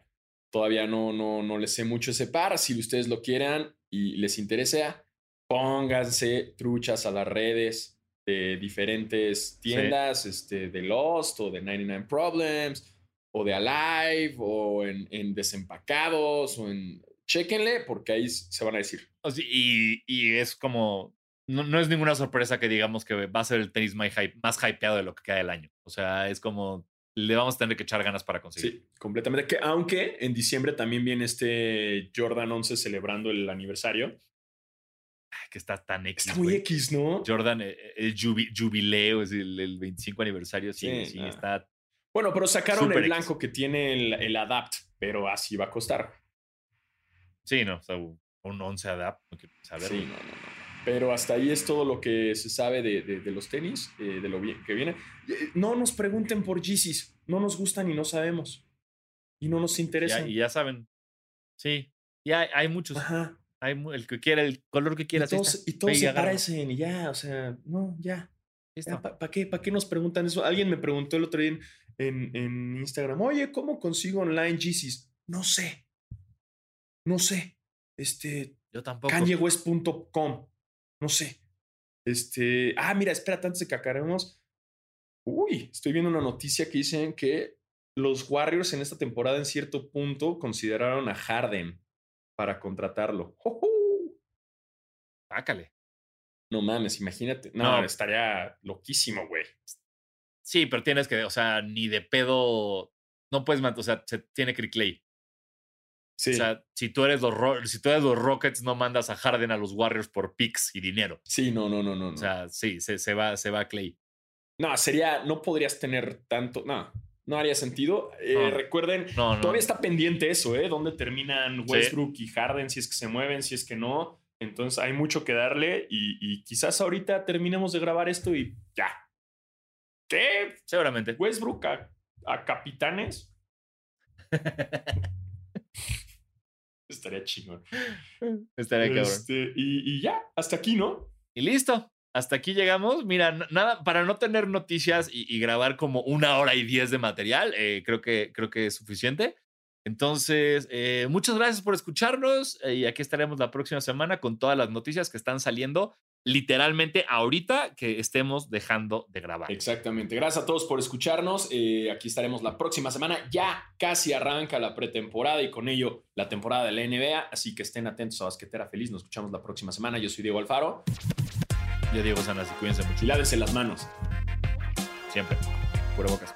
todavía no, no, no les sé mucho ese par. Si ustedes lo quieran y les interesa, pónganse truchas a las redes de diferentes tiendas, este, de Lost o de 99 Problems o de Alive o en, en Desempacados o en... Chéquenle porque ahí se van a decir. Y, y es como. No, no es ninguna sorpresa que digamos que va a ser el tenis más, hype- más hypeado de lo que queda del año. O sea, es como. Le vamos a tener que echar ganas para conseguir. Sí, completamente. Que, aunque en diciembre también viene este Jordan 11 celebrando el aniversario. Ay, Que está tan X. Está muy güey. X, ¿no? Jordan, eh, el jubi- jubileo, es el, el 25 aniversario. Sí, Sí, está. Bueno, pero sacaron el X. blanco que tiene el, el Adapt, pero así va a costar. Sí, no, o sea, un 11 adapt, no quiero saber. Sí, no, no, no. Pero hasta ahí es todo lo que se sabe de, de- de los tenis, eh, de lo bien que viene. Eh, No nos pregunten por Yeezys. No nos gustan y no sabemos. Y no nos Ya- interesan. y ya saben. Sí, ya hay, hay muchos. Ajá. Hay el que quiera, el color que Y quieras. ahí todos, y todos y se parecen y ya, o sea, no, ya. Listo. ¿Para qué, pa qué nos preguntan eso? Alguien me preguntó el otro día en, en- en Instagram, oye, ¿cómo consigo online Yeezys? No sé. No sé. Este, Yo tampoco. kanyewest.com. No sé. Este, ah, mira, espérate antes de que acabemos. Uy, estoy viendo una noticia que dicen que los Warriors en esta temporada en cierto punto consideraron a Harden para contratarlo. ¡Jujú! Sácale. No mames, imagínate. No, No. estaría loquísimo, güey. Sí, pero tienes que, o sea, ni de pedo. No puedes mantener, o sea, se tiene que ir Clay. Sí. O sea, si tú eres los si tú eres los Rockets, no mandas a Harden a los Warriors por picks y dinero. sí, no, no, no, no. O sea, sí, se, se va, se va Clay. no, sería, no podrías tener tanto. No, no haría sentido. Eh, No. Recuerden, No, no. Todavía está pendiente eso, ¿eh? ¿Dónde terminan Sí. Westbrook y Harden? Si es que se mueven, si es que no. Entonces hay mucho que darle y, y quizás ahorita terminemos de grabar esto y ya. ¿Qué? Seguramente. Westbrook a, a capitanes. [laughs] Estaría chingón. [laughs] Estaría cabrón. Este, y, y ya, hasta aquí, ¿no? Y listo. Hasta aquí llegamos. Mira, nada, para no tener noticias y, y grabar como una hora y diez de material, eh, creo, que, creo que es suficiente. Entonces, eh, muchas gracias por escucharnos eh, y aquí estaremos la próxima semana con todas las noticias que están saliendo literalmente ahorita que estemos dejando de grabar. Exactamente. Gracias a todos por escucharnos. Eh, aquí estaremos la próxima semana. Ya casi arranca la pretemporada y con ello la temporada de la NBA. Así que estén atentos a Basquetera Feliz. Nos escuchamos la próxima semana. Yo soy Diego Alfaro. Yo Diego Sanas y cuídense mucho. Y lávense las manos. Siempre. Pura bocas.